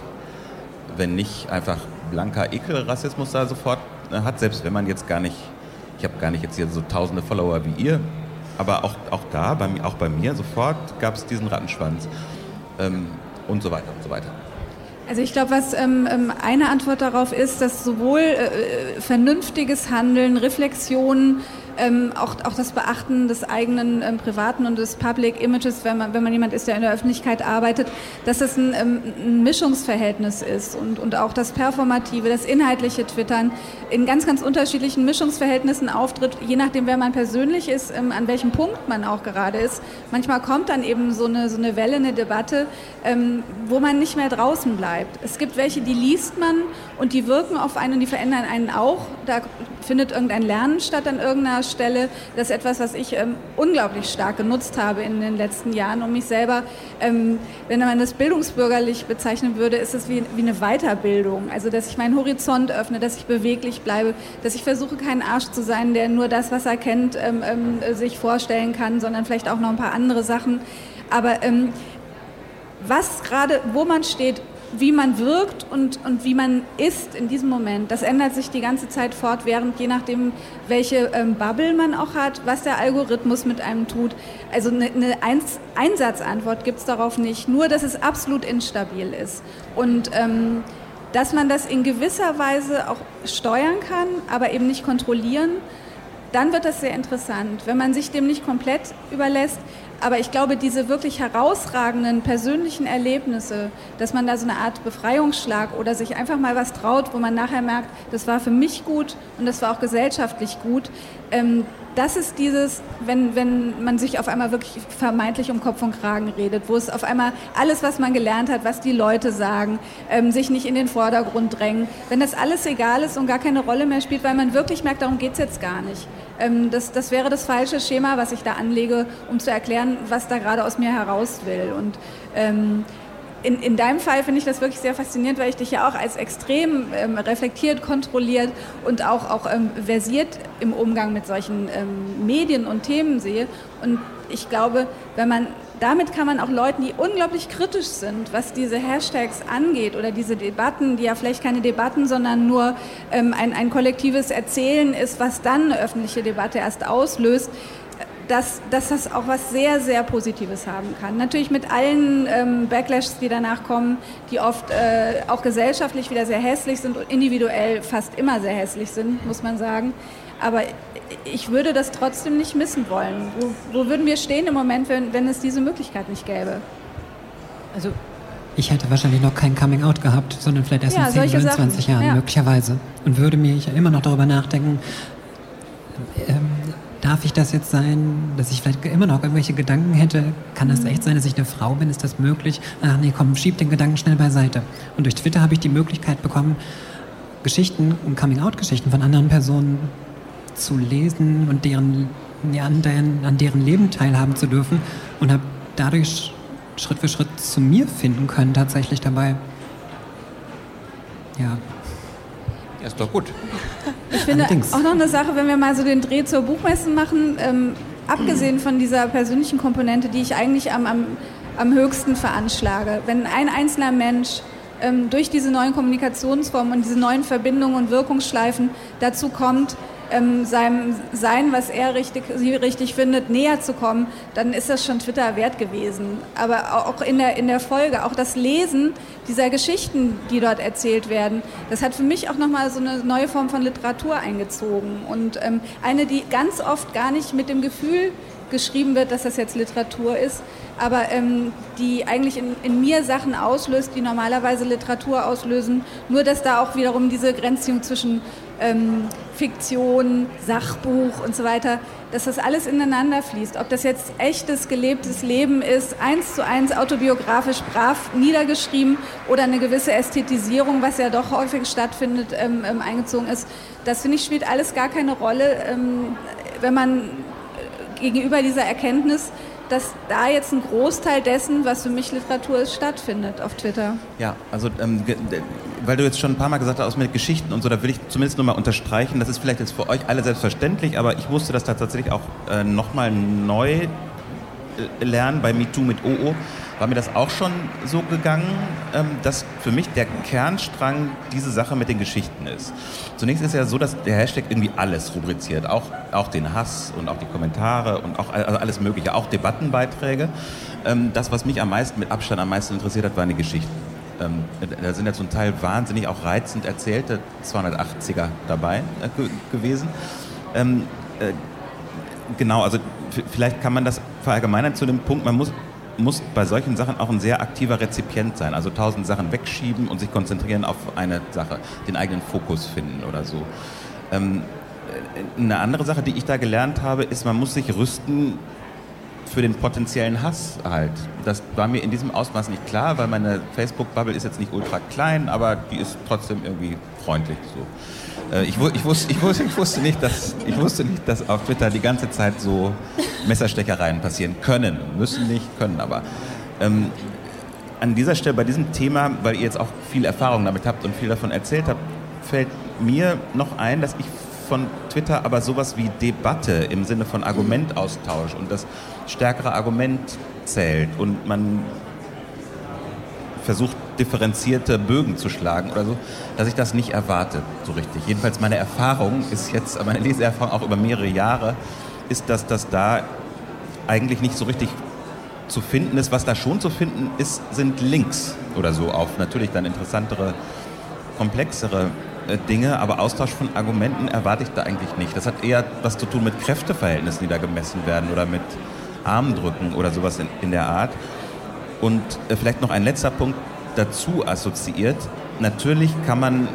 wenn nicht einfach blanker Ekelrassismus da sofort äh, hat, selbst wenn man jetzt gar nicht, ich habe gar nicht jetzt hier so tausende Follower wie ihr, aber auch, auch da, bei, auch bei mir sofort gab es diesen Rattenschwanz ähm, und so weiter und so weiter. Also ich glaube, was ähm, ähm, eine Antwort darauf ist, dass sowohl äh, äh vernünftiges Handeln, Reflexion, ähm, auch, auch das Beachten des eigenen ähm, privaten und des Public Images, wenn man, wenn man jemand ist, der in der Öffentlichkeit arbeitet, dass es ein, ähm, ein Mischungsverhältnis ist und, und auch das performative, das inhaltliche Twittern in ganz, ganz unterschiedlichen Mischungsverhältnissen auftritt, je nachdem, wer man persönlich ist, ähm, an welchem Punkt man auch gerade ist. Manchmal kommt dann eben so eine, so eine Welle, eine Debatte, ähm, wo man nicht mehr draußen bleibt. Es gibt welche, die liest man und die wirken auf einen und die verändern einen auch. Da findet irgendein Lernen statt an irgendeiner Stelle. Das ist etwas, was ich ähm, unglaublich stark genutzt habe in den letzten Jahren, um mich selber, ähm, wenn man das bildungsbürgerlich bezeichnen würde, ist es wie, wie eine Weiterbildung. Also, dass ich meinen Horizont öffne, dass ich beweglich bleibe, dass ich versuche, kein Arsch zu sein, der nur das, was er kennt, ähm, ähm sich vorstellen kann, sondern vielleicht auch noch ein paar andere Sachen. Aber ähm, was gerade, wo man steht, wie man wirkt und, und wie man ist in diesem Moment, das ändert sich die ganze Zeit fortwährend, je nachdem, welche ähm, Bubble man auch hat, was der Algorithmus mit einem tut. Also eine, eine Eins Einsatzantwort gibt es darauf nicht, nur dass es absolut instabil ist. Und ähm, dass man das in gewisser Weise auch steuern kann, aber eben nicht kontrollieren, dann wird das sehr interessant. Wenn man sich dem nicht komplett überlässt, aber ich glaube, diese wirklich herausragenden persönlichen Erlebnisse, dass man da so eine Art Befreiungsschlag oder sich einfach mal was traut, wo man nachher merkt, das war für mich gut und das war auch gesellschaftlich gut, ähm, das ist dieses, wenn, wenn man sich auf einmal wirklich vermeintlich um Kopf und Kragen redet, wo es auf einmal alles, was man gelernt hat, was die Leute sagen, ähm, sich nicht in den Vordergrund drängen, wenn das alles egal ist und gar keine Rolle mehr spielt, weil man wirklich merkt, darum geht es jetzt gar nicht. Ähm, das, das wäre das falsche Schema, was ich da anlege, um zu erklären, was da gerade aus mir heraus will. Und ähm, in, in deinem Fall finde ich das wirklich sehr faszinierend, weil ich dich ja auch als extrem ähm, reflektiert, kontrolliert und auch, auch ähm, versiert im Umgang mit solchen ähm, Medien und Themen sehe. Und ich glaube, wenn man damit kann man auch Leuten, die unglaublich kritisch sind, was diese Hashtags angeht oder diese Debatten, die ja vielleicht keine Debatten, sondern nur ähm, ein, ein kollektives Erzählen ist, was dann eine öffentliche Debatte erst auslöst, dass, dass das auch was sehr, sehr Positives haben kann. Natürlich mit allen ähm, Backlashs, die danach kommen, die oft äh, auch gesellschaftlich wieder sehr hässlich sind und individuell fast immer sehr hässlich sind, muss man sagen. Aber ich würde das trotzdem nicht missen wollen. Wo, wo würden wir stehen im Moment, wenn, wenn es diese Möglichkeit nicht gäbe? Also ich hätte wahrscheinlich noch kein Coming Out gehabt, sondern vielleicht erst ja, in 10 oder 20 Jahren ja. möglicherweise. Und würde mir immer noch darüber nachdenken, ähm, darf ich das jetzt sein, dass ich vielleicht immer noch irgendwelche Gedanken hätte? Kann das mhm. echt sein, dass ich eine Frau bin? Ist das möglich? Ach nee, komm, schieb den Gedanken schnell beiseite. Und durch Twitter habe ich die Möglichkeit bekommen, Geschichten und Coming-out-Geschichten von anderen Personen zu lesen und deren, ja, an, deren, an deren Leben teilhaben zu dürfen und habe dadurch Schritt für Schritt zu mir finden können tatsächlich dabei. Ja. Ja, ist doch gut. Ich finde Allerdings. auch noch eine Sache, wenn wir mal so den Dreh zur Buchmesse machen, ähm, abgesehen von dieser persönlichen Komponente, die ich eigentlich am, am, am höchsten veranschlage, wenn ein einzelner Mensch ähm, durch diese neuen Kommunikationsformen und diese neuen Verbindungen und Wirkungsschleifen dazu kommt, ähm, seinem Sein, was er richtig, sie richtig findet, näher zu kommen, dann ist das schon Twitter wert gewesen. Aber auch in der, in der Folge, auch das Lesen dieser Geschichten, die dort erzählt werden, das hat für mich auch nochmal so eine neue Form von Literatur eingezogen. Und ähm, eine, die ganz oft gar nicht mit dem Gefühl geschrieben wird, dass das jetzt Literatur ist, aber ähm, die eigentlich in, in, mir Sachen auslöst, die normalerweise Literatur auslösen. Nur dass da auch wiederum diese Grenzziehung zwischen ähm, Fiktion, Sachbuch und so weiter, dass das alles ineinander fließt. Ob das jetzt echtes, gelebtes Leben ist, eins zu eins autobiografisch brav niedergeschrieben oder eine gewisse Ästhetisierung, was ja doch häufig stattfindet, ähm, ähm eingezogen ist, das finde ich spielt alles gar keine Rolle, ähm, wenn man gegenüber dieser Erkenntnis dass da jetzt ein Großteil dessen, was für mich Literatur ist, stattfindet auf Twitter. Ja, also ähm, weil du jetzt schon ein paar Mal gesagt hast, mit Geschichten und so, da will ich zumindest nur mal unterstreichen, das ist vielleicht jetzt für euch alle selbstverständlich, aber ich musste das tatsächlich auch äh, nochmal neu äh, lernen bei MeToo mit OO war mir das auch schon so gegangen, ähm, dass für mich der Kernstrang diese Sache mit den Geschichten ist. Zunächst ist ja so, dass der Hashtag irgendwie alles rubriziert, auch, auch den Hass und auch die Kommentare und auch also alles Mögliche, auch Debattenbeiträge. Ähm, das, was mich am meisten, mit Abstand am meisten interessiert hat, waren die Geschichten. Ähm, da sind ja zum Teil wahnsinnig auch reizend erzählte 280er dabei äh, gewesen. äh, genau, also vielleicht kann man das verallgemeinern zu dem Punkt, man muss muss bei solchen Sachen auch ein sehr aktiver Rezipient sein. Also tausend Sachen wegschieben und sich konzentrieren auf eine Sache, den eigenen Fokus finden oder so. Ähm, eine andere Sache, die ich da gelernt habe, ist, man muss sich rüsten für den potenziellen Hass halt. Das war mir in diesem Ausmaß nicht klar, weil meine Facebook-Bubble ist jetzt nicht ultra klein, aber die ist trotzdem irgendwie freundlich so. Äh, ich, ich, wusste, ich, wusste, <laughs> ich, wusste nicht, dass, ich wusste nicht, dass auf Twitter die ganze Zeit so Messerstechereien passieren können. Müssen nicht, können aber. Ähm, an dieser Stelle bei diesem Thema, weil ihr jetzt auch viel Erfahrung damit habt und viel davon erzählt habt, fällt mir noch ein, dass ich von Twitter aber sowas wie Debatte im Sinne von Argumentaustausch und das stärkere Argument zählt und man versucht, differenzierte Bögen zu schlagen oder so, dass ich das nicht erwarte, so richtig. Jedenfalls meine Erfahrung ist jetzt, meine Leseerfahrung auch über mehrere Jahre, ist, dass das da eigentlich nicht so richtig zu finden ist. Was da schon zu finden ist, sind Links oder so auf natürlich dann interessantere, komplexere Dinge, aber Austausch von Argumenten erwarte ich da eigentlich nicht. Das hat eher was zu tun mit Kräfteverhältnissen, die da gemessen werden oder mit Armdrücken oder sowas in, in der Art. Und äh, vielleicht noch ein letzter Punkt dazu assoziiert. Natürlich kann man,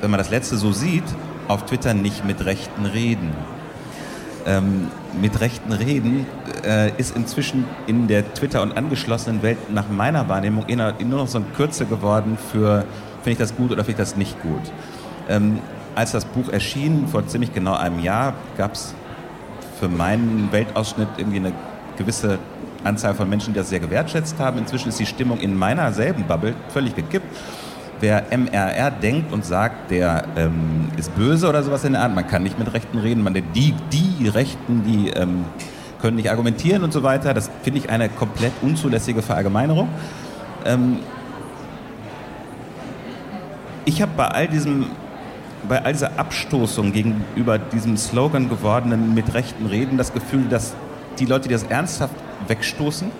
wenn man das letzte so sieht, auf Twitter nicht mit Rechten reden. Ähm, mit Rechten reden äh, ist inzwischen in der Twitter- und angeschlossenen Welt nach meiner Wahrnehmung nur noch so ein Kürzel geworden für, finde ich das gut oder finde ich das nicht gut. Ähm, als das Buch erschien, vor ziemlich genau einem Jahr, gab es für meinen Weltausschnitt irgendwie eine gewisse Anzahl von Menschen, die das sehr gewertschätzt haben. Inzwischen ist die Stimmung in meiner selben Bubble völlig gekippt. Wer MRR denkt und sagt, der ähm, ist böse oder sowas in der Art, man kann nicht mit Rechten reden, man, die, die Rechten, die ähm, können nicht argumentieren und so weiter, das finde ich eine komplett unzulässige Verallgemeinerung. Ähm, ich habe bei all diesem bei all dieser Abstoßung gegenüber diesem Slogan gewordenen mit Rechten reden das Gefühl, dass die Leute, die das ernsthaft wegstoßen,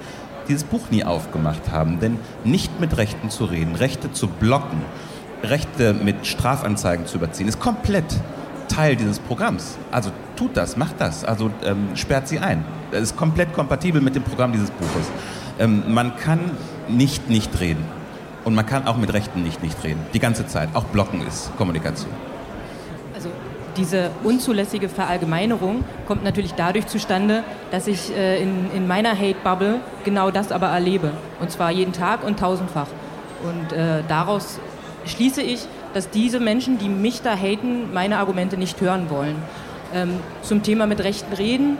dieses Buch nie aufgemacht haben. Denn nicht mit Rechten zu reden, Rechte zu blocken, Rechte mit Strafanzeigen zu überziehen, ist komplett Teil dieses Programms. Also tut das, macht das, also ähm, sperrt sie ein. Das ist komplett kompatibel mit dem Programm dieses Buches. Ähm, man kann nicht nicht reden. Und man kann auch mit Rechten nicht nicht reden. Die ganze Zeit. Auch blocken ist Kommunikation diese unzulässige Verallgemeinerung kommt natürlich dadurch zustande, dass ich äh, in, in meiner Hate-Bubble genau das aber erlebe. Und zwar jeden Tag und tausendfach. Und äh, daraus schließe ich, dass diese Menschen, die mich da haten, meine Argumente nicht hören wollen. Ähm, zum Thema mit Rechten reden.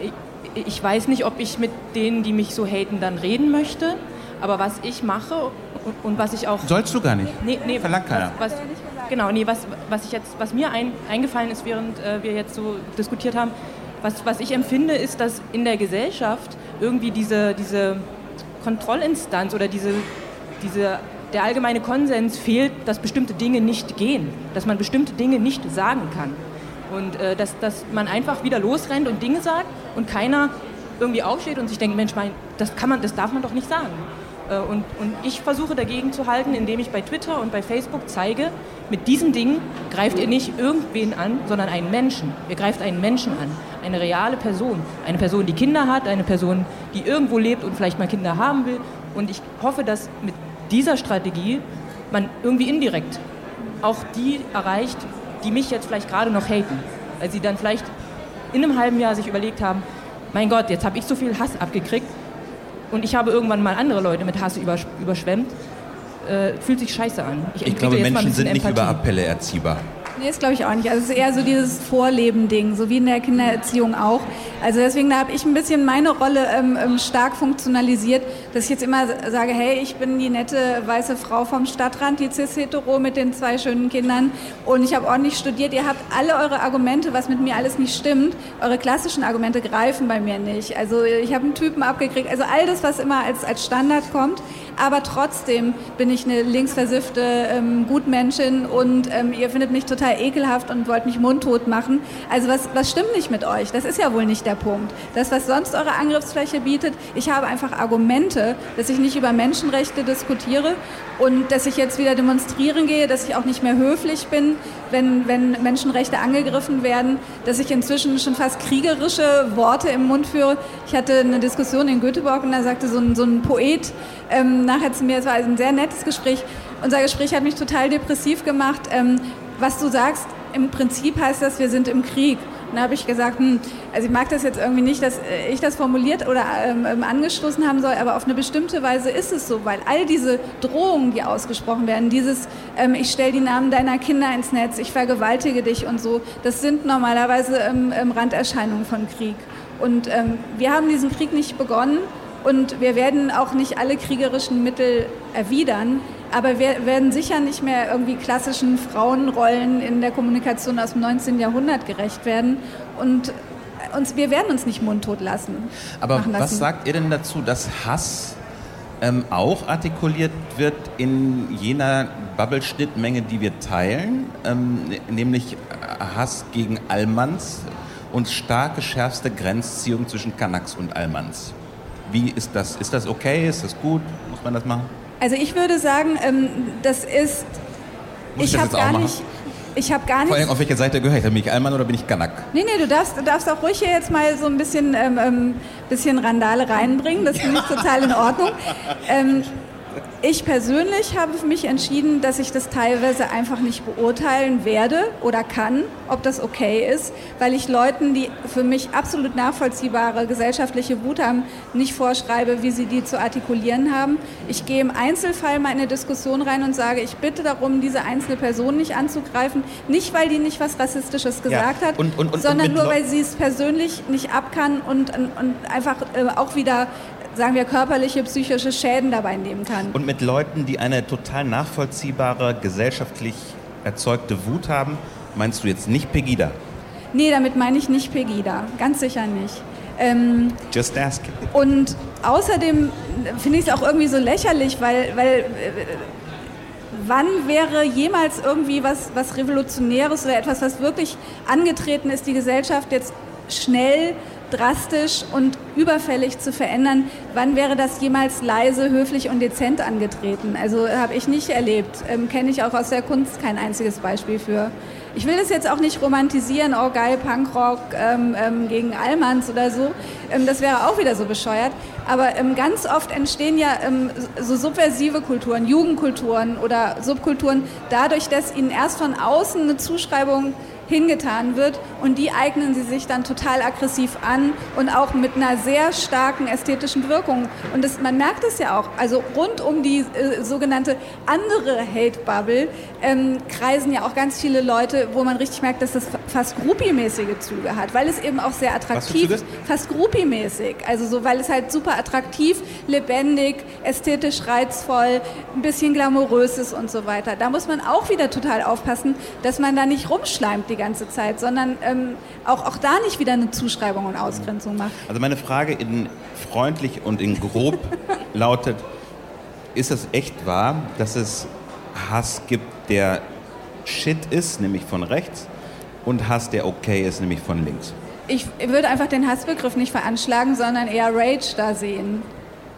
Ich, ich weiß nicht, ob ich mit denen, die mich so haten, dann reden möchte. Aber was ich mache und, und was ich auch. Sollst du gar nicht. Nee, nee, Verlangt keiner. Was, was, genau, nee, was, was, ich jetzt, was mir ein, eingefallen ist, während äh, wir jetzt so diskutiert haben, was, was ich empfinde, ist, dass in der Gesellschaft irgendwie diese, diese Kontrollinstanz oder diese, diese, der allgemeine Konsens fehlt, dass bestimmte Dinge nicht gehen, dass man bestimmte Dinge nicht sagen kann. Und äh, dass, dass man einfach wieder losrennt und Dinge sagt und keiner irgendwie aufsteht und sich denkt, Mensch, mein, das, kann man, das darf man doch nicht sagen. Äh, und, und ich versuche dagegen zu halten, indem ich bei Twitter und bei Facebook zeige, mit diesem Ding greift ihr nicht irgendwen an, sondern einen Menschen. Ihr greift einen Menschen an, eine reale Person. Eine Person, die Kinder hat, eine Person, die irgendwo lebt und vielleicht mal Kinder haben will. Und ich hoffe, dass mit dieser Strategie man irgendwie indirekt auch die erreicht, die mich jetzt vielleicht gerade noch haten. Weil sie dann vielleicht in einem halben Jahr sich überlegt haben, mein Gott, jetzt habe ich so viel Hass abgekriegt und ich habe irgendwann mal andere Leute mit Hass überschwemmt. Äh, fühlt sich scheiße an. Ich, ich glaube, Menschen sind nicht über Appelle erziehbar. Nee, das glaube ich auch nicht. Also es ist eher so dieses Vorleben-Ding, so wie in der Kindererziehung auch. Also deswegen da habe ich ein bisschen meine Rolle ähm, ähm, stark funktionalisiert, dass ich jetzt immer sage, hey, ich bin die nette weiße Frau vom Stadtrand, die cis-hetero mit den zwei schönen Kindern und ich habe ordentlich studiert. Ihr habt alle eure Argumente, was mit mir alles nicht stimmt. Eure klassischen Argumente greifen bei mir nicht. Also ich habe einen Typen abgekriegt. Also all das, was immer als, als Standard kommt. Aber trotzdem bin ich eine linksversiffte ähm, Gutmenschin und ähm, ihr findet mich total ekelhaft und wollt mich mundtot machen. Also was, was stimmt nicht mit euch? Das ist ja wohl nicht der Punkt. Das, was sonst eure Angriffsfläche bietet, ich habe einfach Argumente, dass ich nicht über Menschenrechte diskutiere und dass ich jetzt wieder demonstrieren gehe, dass ich auch nicht mehr höflich bin, wenn, wenn Menschenrechte angegriffen werden, dass ich inzwischen schon fast kriegerische Worte im Mund führe. Ich hatte eine Diskussion in Göteborg und da sagte so ein, so ein Poet ähm, nachher zu mir, es war ein sehr nettes Gespräch, unser Gespräch hat mich total depressiv gemacht. Ähm, was du sagst, im Prinzip heißt das, wir sind im Krieg. Und da habe ich gesagt, hm, also ich mag das jetzt irgendwie nicht, dass ich das formuliert oder ähm, ähm, angestoßen haben soll, aber auf eine bestimmte Weise ist es so, weil all diese Drohungen, die ausgesprochen werden, dieses, ähm, ich stelle die Namen deiner Kinder ins Netz, ich vergewaltige dich und so, das sind normalerweise ähm, ähm Randerscheinungen von Krieg. Und ähm, wir haben diesen Krieg nicht begonnen und wir werden auch nicht alle kriegerischen Mittel erwidern, aber wir werden sicher nicht mehr irgendwie klassischen Frauenrollen in der Kommunikation aus dem 19. Jahrhundert gerecht werden. Und uns, wir werden uns nicht mundtot lassen. Aber lassen. was sagt ihr denn dazu, dass Hass ähm, auch artikuliert wird in jener Bubble-Schnittmenge, die wir teilen, ähm, nämlich Hass gegen Allmanns und starke, schärfste Grenzziehung zwischen Kanaks und Allmanns? Wie ist das? Ist das okay? Ist das gut? Muss man das machen? Also ich würde sagen, ähm, das ist. Muss ich, ich habe gar nicht. Ich habe gar nicht. Vor allem, auf welche Seite gehöre ich? Bin ich Allmann oder bin ich Kanak? Nee, nee, du darfst, du darfst auch ruhig hier jetzt mal so ein bisschen, ähm, ähm bisschen Randale reinbringen. Das finde ich <laughs> total in Ordnung. Ähm, ich persönlich habe für mich entschieden, dass ich das teilweise einfach nicht beurteilen werde oder kann, ob das okay ist, weil ich Leuten, die für mich absolut nachvollziehbare gesellschaftliche Wut haben, nicht vorschreibe, wie sie die zu artikulieren haben. Ich gehe im Einzelfall mal in eine Diskussion rein und sage, ich bitte darum, diese einzelne Person nicht anzugreifen, nicht weil die nicht was Rassistisches gesagt ja. hat, und, und, und, sondern nur weil sie es persönlich nicht ab kann und, und einfach äh, auch wieder sagen wir, körperliche, psychische Schäden dabei nehmen kann. Und mit Leuten, die eine total nachvollziehbare, gesellschaftlich erzeugte Wut haben, meinst du jetzt nicht Pegida? Nee, damit meine ich nicht Pegida, ganz sicher nicht. Ähm, Just ask. Und außerdem finde ich es auch irgendwie so lächerlich, weil, weil äh, wann wäre jemals irgendwie was, was Revolutionäres oder etwas, was wirklich angetreten ist, die Gesellschaft jetzt schnell drastisch und überfällig zu verändern. Wann wäre das jemals leise, höflich und dezent angetreten? Also habe ich nicht erlebt. Ähm, Kenne ich auch aus der Kunst kein einziges Beispiel für. Ich will das jetzt auch nicht romantisieren, oh geil, Punkrock ähm, ähm, gegen Allmanns oder so. Ähm, das wäre auch wieder so bescheuert. Aber ähm, ganz oft entstehen ja ähm, so subversive Kulturen, Jugendkulturen oder Subkulturen dadurch, dass ihnen erst von außen eine Zuschreibung hingetan wird und die eignen sie sich dann total aggressiv an und auch mit einer sehr starken ästhetischen Wirkung. Und das, man merkt es ja auch, also rund um die äh, sogenannte andere Hate-Bubble ähm, kreisen ja auch ganz viele Leute, wo man richtig merkt, dass das fast Groupie-mäßige Züge hat, weil es eben auch sehr attraktiv, ist. fast Groupie-mäßig, also so, weil es halt super attraktiv, lebendig, ästhetisch reizvoll, ein bisschen glamourös ist und so weiter. Da muss man auch wieder total aufpassen, dass man da nicht rumschleimt die ganze Zeit, sondern ähm, auch, auch da nicht wieder eine Zuschreibung und Ausgrenzung macht. Also meine Frage in freundlich und in grob <laughs> lautet, ist es echt wahr, dass es Hass gibt, der Shit ist, nämlich von rechts, und Hass, der okay ist, nämlich von links. Ich würde einfach den Hassbegriff nicht veranschlagen, sondern eher Rage da sehen.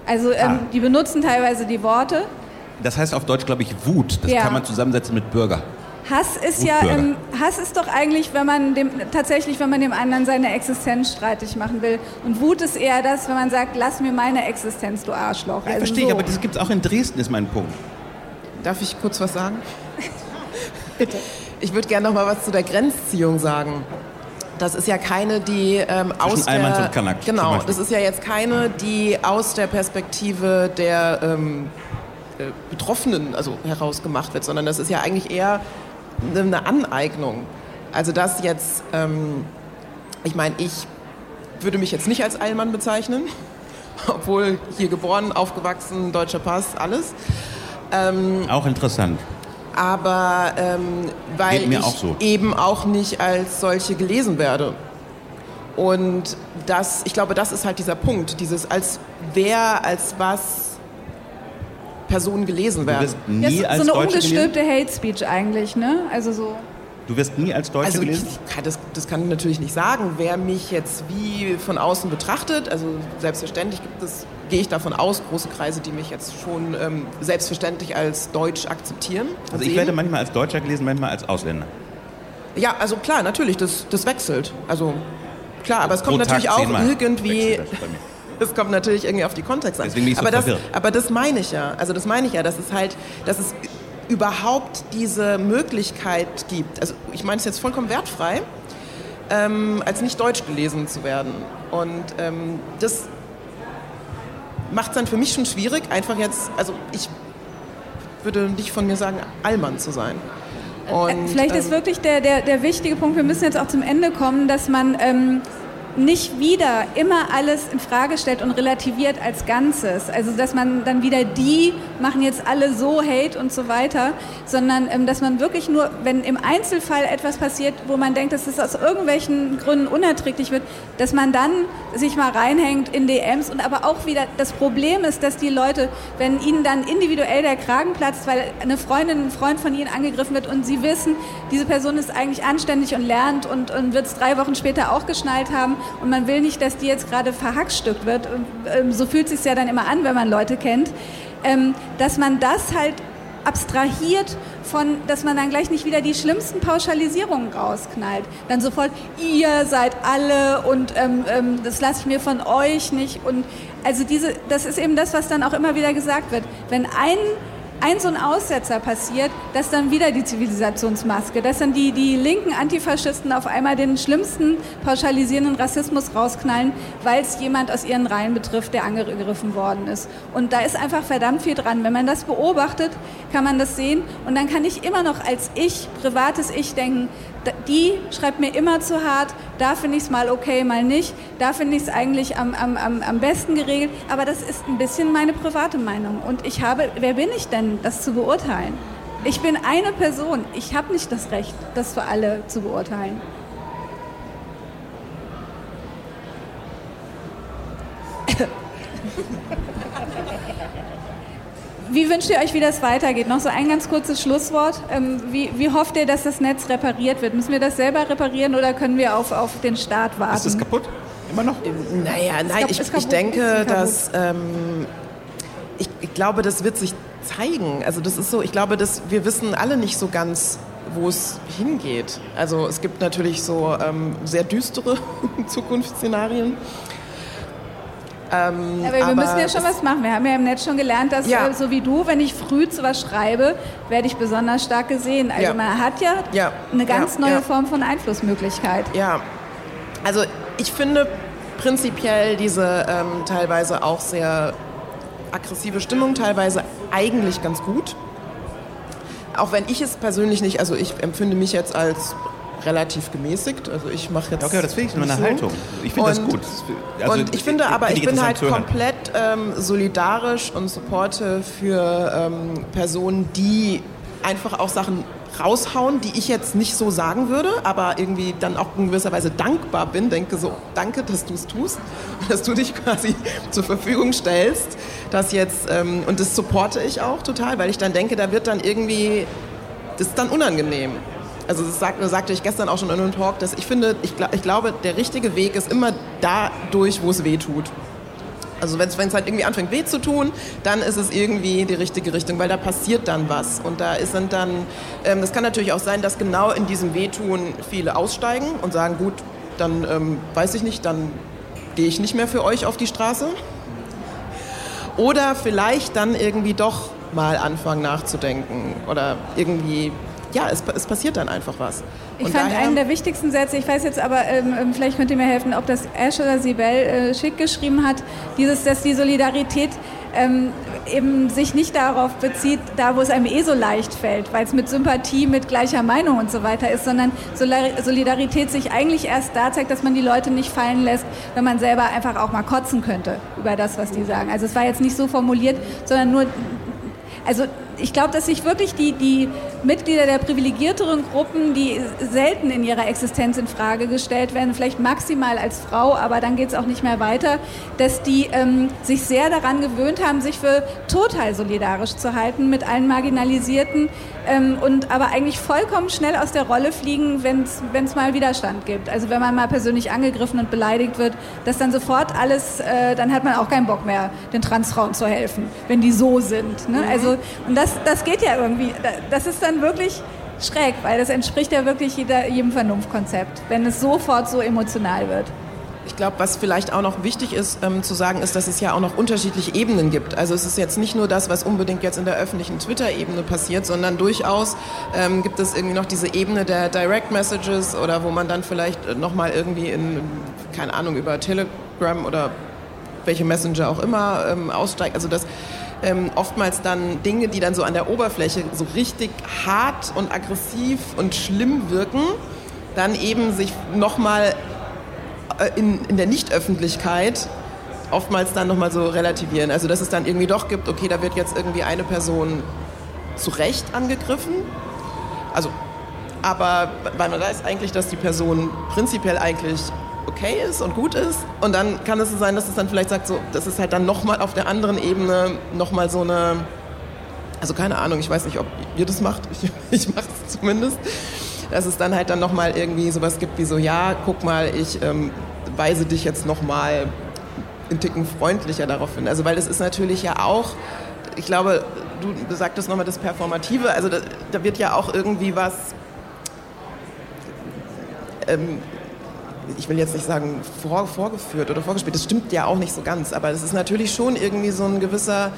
Also ähm, Ah. die benutzen teilweise die Worte. Das heißt auf Deutsch, glaube ich, Wut. Das Ja. kann man zusammensetzen mit Bürger. Hass ist ja, ähm, Hass ist doch eigentlich, wenn man dem tatsächlich, wenn man dem anderen seine Existenz streitig machen will. Und Wut ist eher das, wenn man sagt, lass mir meine Existenz, du Arschloch. Ja, Also verstehe so. ich, aber das gibt es auch in Dresden, ist mein Punkt. Darf ich kurz was sagen? <laughs> Bitte. Ich würde gerne noch mal was zu der Grenzziehung sagen. Das ist ja keine, die ähm, aus Almans der und Kanak genau, das ist ja jetzt keine, die aus der Perspektive der ähm, äh, Betroffenen also herausgemacht wird, sondern das ist ja eigentlich eher eine Aneignung. Also das jetzt, ähm, ich meine, ich würde mich jetzt nicht als Eilmann bezeichnen, <laughs> obwohl hier geboren, aufgewachsen, deutscher Pass, alles. Auch interessant. aber ähm, weil ich auch so. eben auch nicht als solche gelesen werde. Und das, ich glaube, das ist halt dieser Punkt, dieses als wer, als was Personen gelesen Du werden. wirst Das nie ist als so eine Deutsche gelesen. ungestülpte Hate Speech eigentlich, ne? Also so. Du wirst nie als Deutsche Also ich, gelesen. kann das, das kann ich natürlich nicht sagen, wer mich jetzt wie von außen betrachtet. Also selbstverständlich gibt es, gehe ich davon aus, große Kreise, die mich jetzt schon ähm, selbstverständlich als Deutsch akzeptieren. Also ich sehen. werde manchmal als Deutscher gelesen, manchmal als Ausländer. Ja, also klar, natürlich, das, das wechselt. Also klar, aber es kommt Pro Tag natürlich auch irgendwie. Es kommt natürlich irgendwie auf die Kontexte an. Deswegen bin ich so aber, das, aber das meine ich ja. Also das meine ich ja, dass es halt, dass es überhaupt diese Möglichkeit gibt. Also ich meine es jetzt vollkommen wertfrei, ähm, als nicht deutsch gelesen zu werden. Und ähm, das macht es dann für mich schon schwierig, einfach jetzt, also ich würde nicht von mir sagen, Allmann zu sein. Und, Äh, Vielleicht ist ähm, wirklich der, der, der wichtige Punkt, wir müssen jetzt auch zum Ende kommen, dass man ähm, nicht wieder immer alles in Frage stellt und relativiert als Ganzes. Also dass man dann wieder die machen jetzt alle so Hate und so weiter, sondern ähm, dass man wirklich nur, wenn im Einzelfall etwas passiert, wo man denkt, dass es aus irgendwelchen Gründen unerträglich wird, dass man dann sich mal reinhängt in DMs und aber auch wieder das Problem ist, dass die Leute, wenn ihnen dann individuell der Kragen platzt, weil eine Freundin, ein Freund von ihnen angegriffen wird und sie wissen, diese Person ist eigentlich anständig und lernt und, und wird es drei Wochen später auch geschnallt haben und man will nicht, dass die jetzt gerade verhackstückt wird. Ähm, so fühlt es sich ja dann immer an, wenn man Leute kennt, ähm, dass man das halt abstrahiert von, dass man dann gleich nicht wieder die schlimmsten Pauschalisierungen rausknallt. Dann sofort, ihr seid alle und ähm, ähm, das lasse ich mir von euch nicht. Und also diese, das ist eben das, was dann auch immer wieder gesagt wird. Wenn ein ein so ein Aussetzer passiert, dass dann wieder die Zivilisationsmaske, dass dann die, die linken Antifaschisten auf einmal den schlimmsten pauschalisierenden Rassismus rausknallen, weil es jemand aus ihren Reihen betrifft, der angegriffen worden ist. Und da ist einfach verdammt viel dran. Wenn man das beobachtet, kann man das sehen und dann kann ich immer noch als ich, privates Ich denken, die schreibt mir immer zu hart, da finde ich es mal okay, mal nicht, da finde ich es eigentlich am, am, am, besten geregelt, aber das ist ein bisschen meine private Meinung und ich habe, wer bin ich denn, das zu beurteilen? Ich bin eine Person, ich habe nicht das Recht, das für alle zu beurteilen. <laughs> Wie wünscht ihr euch, wie das weitergeht? Noch so ein ganz kurzes Schlusswort. Ähm, wie, wie hofft ihr, dass das Netz repariert wird? Müssen wir das selber reparieren oder können wir auf, auf den Staat warten? Ist das kaputt? Immer noch? Naja, nein, ich, ich denke, dass ähm, ich, ich glaube, das wird sich zeigen. Also das ist so, ich glaube, dass wir wissen alle nicht so ganz, wo es hingeht. Also es gibt natürlich so ähm, sehr düstere <laughs> Zukunftsszenarien. Ähm, Aber wir müssen ja schon was machen. Wir haben ja im Netz schon gelernt, dass Ja. so wie du, wenn ich früh zu was schreibe, werde ich besonders stark gesehen. Also Ja. man hat ja, Ja. eine ganz neue. Form von Einflussmöglichkeit. Ja, also ich finde prinzipiell diese ähm, teilweise auch sehr aggressive Stimmung teilweise eigentlich ganz gut. Auch wenn ich es persönlich nicht, also ich empfinde mich jetzt als relativ gemäßigt. Also ich mache jetzt. Okay, das finde ich nur eine so. Haltung. Ich finde das gut. Also, und ich finde aber, ich bin halt komplett ähm, solidarisch und supporte für ähm, Personen, die einfach auch Sachen raushauen, die ich jetzt nicht so sagen würde, aber irgendwie dann auch in gewisser Weise dankbar bin, denke so, danke, dass du es tust und dass du dich quasi <laughs> zur Verfügung stellst, das jetzt, ähm, und das supporte ich auch total, weil ich dann denke, da wird dann irgendwie, das ist dann unangenehm. Also das sagt, sagte ich gestern auch schon in einem Talk, dass ich finde, ich, ich glaube, der richtige Weg ist immer da durch, wo es weh tut. Also wenn es halt irgendwie anfängt weh zu tun, dann ist es irgendwie die richtige Richtung, weil da passiert dann was. Und da ist dann, dann ähm, das kann natürlich auch sein, dass genau in diesem Wehtun viele aussteigen und sagen, gut, dann ähm, weiß ich nicht, dann gehe ich nicht mehr für euch auf die Straße. Oder vielleicht dann irgendwie doch mal anfangen nachzudenken oder irgendwie ja, es, es, passiert dann einfach was. Ich fand einen der wichtigsten Sätze, ich weiß jetzt aber, ähm, ähm, vielleicht könnt ihr mir helfen, ob das Ash oder Sibel äh, schick geschrieben hat, dieses, dass die Solidarität ähm, eben sich nicht darauf bezieht, da wo es einem eh so leicht fällt, weil es mit Sympathie, mit gleicher Meinung und so weiter ist, sondern Solidarität sich eigentlich erst da zeigt, dass man die Leute nicht fallen lässt, wenn man selber einfach auch mal kotzen könnte über das, was die sagen. Also es war jetzt nicht so formuliert, sondern nur also ich glaube, dass sich wirklich die, die Mitglieder der privilegierteren Gruppen, die selten in ihrer Existenz in Frage gestellt werden, vielleicht maximal als Frau, aber dann geht es auch nicht mehr weiter, dass die ähm, sich sehr daran gewöhnt haben, sich für total solidarisch zu halten mit allen Marginalisierten ähm, und aber eigentlich vollkommen schnell aus der Rolle fliegen, wenn es mal Widerstand gibt. Also wenn man mal persönlich angegriffen und beleidigt wird, dass dann sofort alles, äh, dann hat man auch keinen Bock mehr, den Transfrauen zu helfen, wenn die so sind. Ne? Mhm. Also, und das, das geht ja irgendwie, das ist dann wirklich schräg, weil das entspricht ja wirklich jeder, jedem Vernunftkonzept, wenn es sofort so emotional wird. Ich glaube, was vielleicht auch noch wichtig ist ähm, zu sagen, ist, dass es ja auch noch unterschiedliche Ebenen gibt. Also es ist jetzt nicht nur das, was unbedingt jetzt in der öffentlichen Twitter-Ebene passiert, sondern durchaus ähm, gibt es irgendwie noch diese Ebene der Direct Messages oder wo man dann vielleicht nochmal irgendwie in, keine Ahnung, über Telegram oder welche Messenger auch immer ähm, aussteigt. Also das ähm, oftmals dann Dinge, die dann so an der Oberfläche so richtig hart und aggressiv und schlimm wirken, dann eben sich nochmal äh, in, in der Nichtöffentlichkeit oftmals dann nochmal so relativieren. Also dass es dann irgendwie doch gibt, okay, da wird jetzt irgendwie eine Person zu Recht angegriffen. Also, aber weil man weiß eigentlich, dass die Person prinzipiell eigentlich okay ist und gut ist. Und dann kann es so sein, dass es dann vielleicht sagt, so, das ist halt dann nochmal auf der anderen Ebene nochmal so eine, also keine Ahnung, ich weiß nicht, ob ihr das macht, <laughs> ich, ich mache es zumindest dass es dann halt dann nochmal irgendwie sowas gibt wie so, ja, guck mal, ich ähm, weise dich jetzt nochmal einen Ticken freundlicher darauf hin. Also weil das ist natürlich ja auch, ich glaube, du sagtest nochmal das Performative, also da, da, wird ja auch irgendwie was, ähm, ich will jetzt nicht sagen vor, vorgeführt oder vorgespielt, das stimmt ja auch nicht so ganz, aber es ist natürlich schon irgendwie so ein gewisser,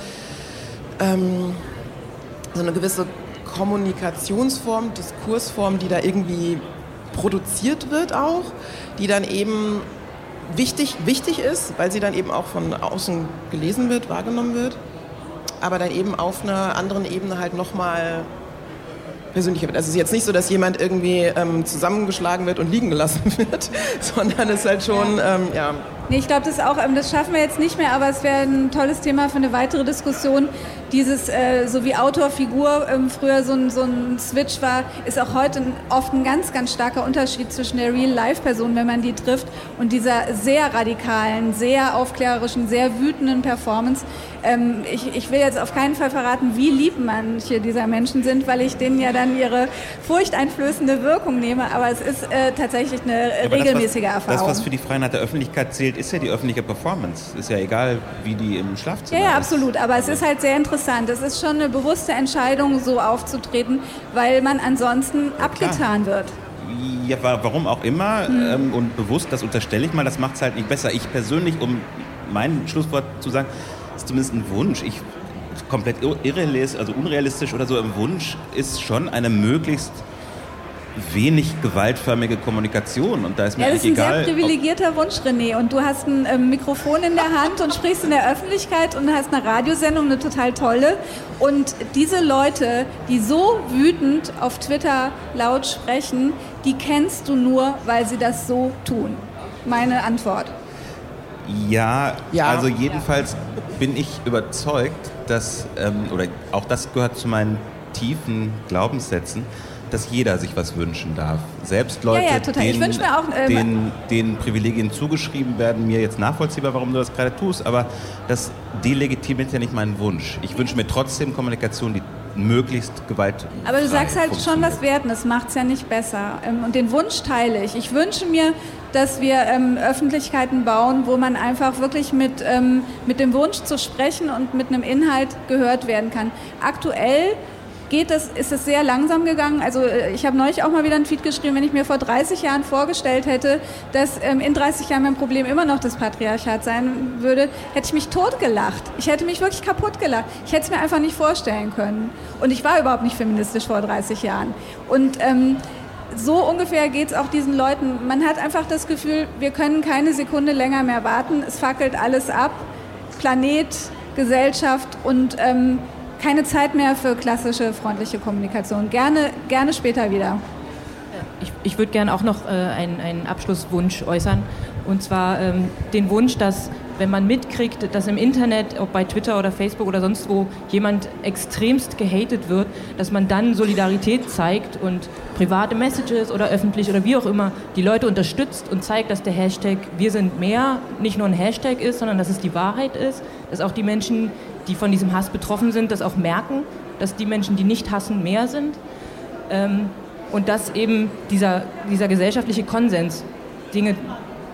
ähm, so eine gewisse Kommunikationsform, Diskursform, die da irgendwie produziert wird auch, die dann eben wichtig, wichtig ist, weil sie dann eben auch von außen gelesen wird, wahrgenommen wird, aber dann eben auf einer anderen Ebene halt nochmal persönlicher wird. Also es ist jetzt nicht so, dass jemand irgendwie ähm, zusammengeschlagen wird und liegen gelassen <laughs> wird, sondern es ist halt schon, ähm, ja. Nee, ich glaube, das auch, ähm, das schaffen wir jetzt nicht mehr, aber es wäre ein tolles Thema für eine weitere Diskussion, dieses, äh, so wie Autor-Figur ähm, früher so ein, so ein Switch war, ist auch heute oft ein ganz, ganz starker Unterschied zwischen der Real-Life-Person, wenn man die trifft, und dieser sehr radikalen, sehr aufklärerischen, sehr wütenden Performance. Ähm, ich, ich will jetzt auf keinen Fall verraten, wie lieb manche dieser Menschen sind, weil ich denen ja dann ihre furchteinflößende Wirkung nehme, aber es ist äh, tatsächlich eine ja, regelmäßige das, was, Erfahrung. Das, was für die Freiheit der Öffentlichkeit zählt, ist ja die öffentliche Performance. Ist ja egal, wie die im Schlafzimmer ja, ja, absolut, aber es ist halt sehr interessant interessant. Es ist schon eine bewusste Entscheidung, so aufzutreten, weil man ansonsten ja, abgetan klar. wird. Ja, warum auch immer hm. ähm, und bewusst, das unterstelle ich mal, das macht es halt nicht besser. Ich persönlich, um mein Schlusswort zu sagen, ist zumindest ein Wunsch. Ich komplett irrealistisch, also unrealistisch oder so, ein Wunsch ist schon eine möglichst wenig gewaltförmige Kommunikation. Und da ist mir ja, das ist ein sehr privilegierter Wunsch, René. Und du hast ein ähm, Mikrofon in der Hand und sprichst in der Öffentlichkeit und hast eine Radiosendung, eine total tolle. Und diese Leute, die so wütend auf Twitter laut sprechen, die kennst du nur, weil sie das so tun. Meine Antwort. Ja, ja. also jedenfalls ja. bin ich überzeugt, dass, ähm, oder auch das gehört zu meinen tiefen Glaubenssätzen, dass jeder sich was wünschen darf. Selbst Leute, ja, ja, denen, auch, äh, denen, denen, Privilegien zugeschrieben werden, mir jetzt nachvollziehbar, warum du das gerade tust, aber das delegitimiert ja nicht meinen Wunsch. Ich wünsche mir trotzdem Kommunikation, die möglichst Gewalt. Aber du sagst halt schon was Werten, das macht es ja nicht besser. Ähm, und den Wunsch teile ich. Ich wünsche mir, dass wir ähm, Öffentlichkeiten bauen, wo man einfach wirklich mit, ähm, mit dem Wunsch zu sprechen und mit einem Inhalt gehört werden kann. Aktuell geht das, ist es sehr langsam gegangen. Also äh, ich habe neulich auch mal wieder einen Tweet geschrieben, wenn ich mir vor 30 Jahren vorgestellt hätte, dass ähm, in 30 Jahren mein Problem immer noch das Patriarchat sein würde, hätte ich mich totgelacht. Ich hätte mich wirklich kaputt gelacht. Ich hätte es mir einfach nicht vorstellen können. Und ich war überhaupt nicht feministisch vor 30 Jahren. Und ähm, so ungefähr geht es auch diesen Leuten. Man hat einfach das Gefühl, wir können keine Sekunde länger mehr warten. Es fackelt alles ab. Planet, Gesellschaft und ähm, keine Zeit mehr für klassische freundliche Kommunikation. Gerne, gerne später wieder. Ich, ich würde gerne auch noch äh, einen, einen Abschlusswunsch äußern. Und zwar ähm, den Wunsch, dass wenn man mitkriegt, dass im Internet, ob bei Twitter oder Facebook oder sonst wo, jemand extremst gehatet wird, dass man dann Solidarität zeigt und private Messages oder öffentlich oder wie auch immer die Leute unterstützt und zeigt, dass der Hashtag Wir sind mehr nicht nur ein Hashtag ist, sondern dass es die Wahrheit ist, dass auch die Menschen, die von diesem Hass betroffen sind, das auch merken, dass die Menschen, die nicht hassen, mehr sind. Ähm, und dass eben dieser, dieser gesellschaftliche Konsens Dinge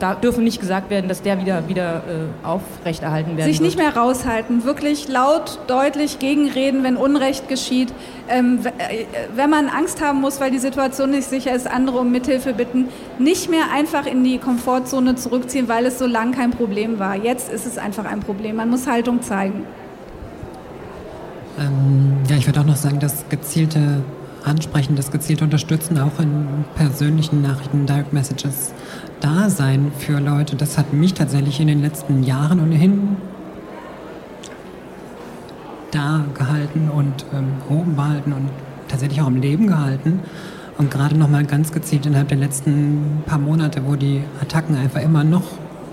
da dürfen nicht gesagt werden, dass der wieder, wieder äh, aufrechterhalten werden Sich nicht mehr raushalten, wirklich laut, deutlich gegenreden, wenn Unrecht geschieht. Ähm, äh, wenn man Angst haben muss, weil die Situation nicht sicher ist, andere um Mithilfe bitten. Nicht mehr einfach in die Komfortzone zurückziehen, weil es so lange kein Problem war. Jetzt ist es einfach ein Problem. Man muss Haltung zeigen. Ähm, ja, ich würde auch noch sagen, dass gezielte Ansprechen, das gezielte Unterstützen auch in persönlichen Nachrichten, Direct Messages da sein für Leute. Das hat mich tatsächlich in den letzten Jahren ohnehin da gehalten und ähm, oben behalten und tatsächlich auch im Leben gehalten. Und gerade nochmal ganz gezielt innerhalb der letzten paar Monate, wo die Attacken einfach immer noch,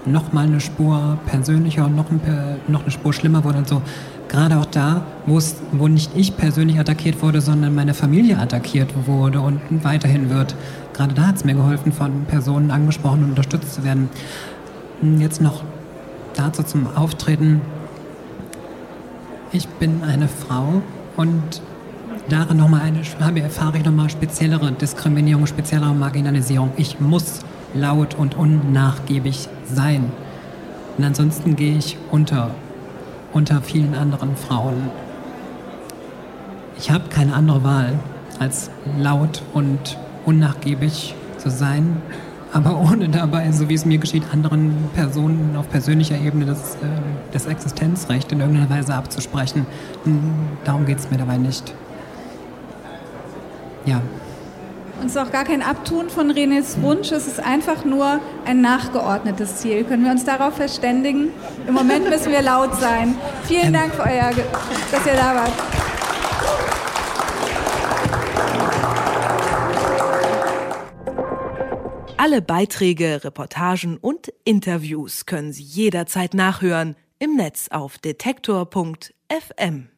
noch mal eine Spur persönlicher und noch, ein, noch eine Spur schlimmer wurden. Also gerade auch da, wo nicht ich persönlich attackiert wurde, sondern meine Familie attackiert wurde und weiterhin wird. Gerade da hat es mir geholfen, von Personen angesprochen und unterstützt zu werden. Hm, jetzt noch dazu zum Auftreten. Ich bin eine Frau und darin noch mal eine, habe, erfahre ich nochmal speziellere Diskriminierung, speziellere Marginalisierung. Ich muss laut und unnachgiebig sein. Und ansonsten gehe ich unter unter vielen anderen Frauen. Ich habe keine andere Wahl, als laut und unnachgiebig zu sein, aber ohne dabei, so wie es mir geschieht, anderen Personen auf persönlicher Ebene das, äh, das Existenzrecht in irgendeiner Weise abzusprechen. Hm, darum geht es mir dabei nicht. Ja. Und es ist auch gar kein Abtun von Renés Wunsch, es ist einfach nur ein nachgeordnetes Ziel. Können wir uns darauf verständigen? Im Moment müssen wir laut sein. Vielen Dank, für euer, dass ihr da wart. Alle Beiträge, Reportagen und Interviews können Sie jederzeit nachhören im Netz auf detektor.fm.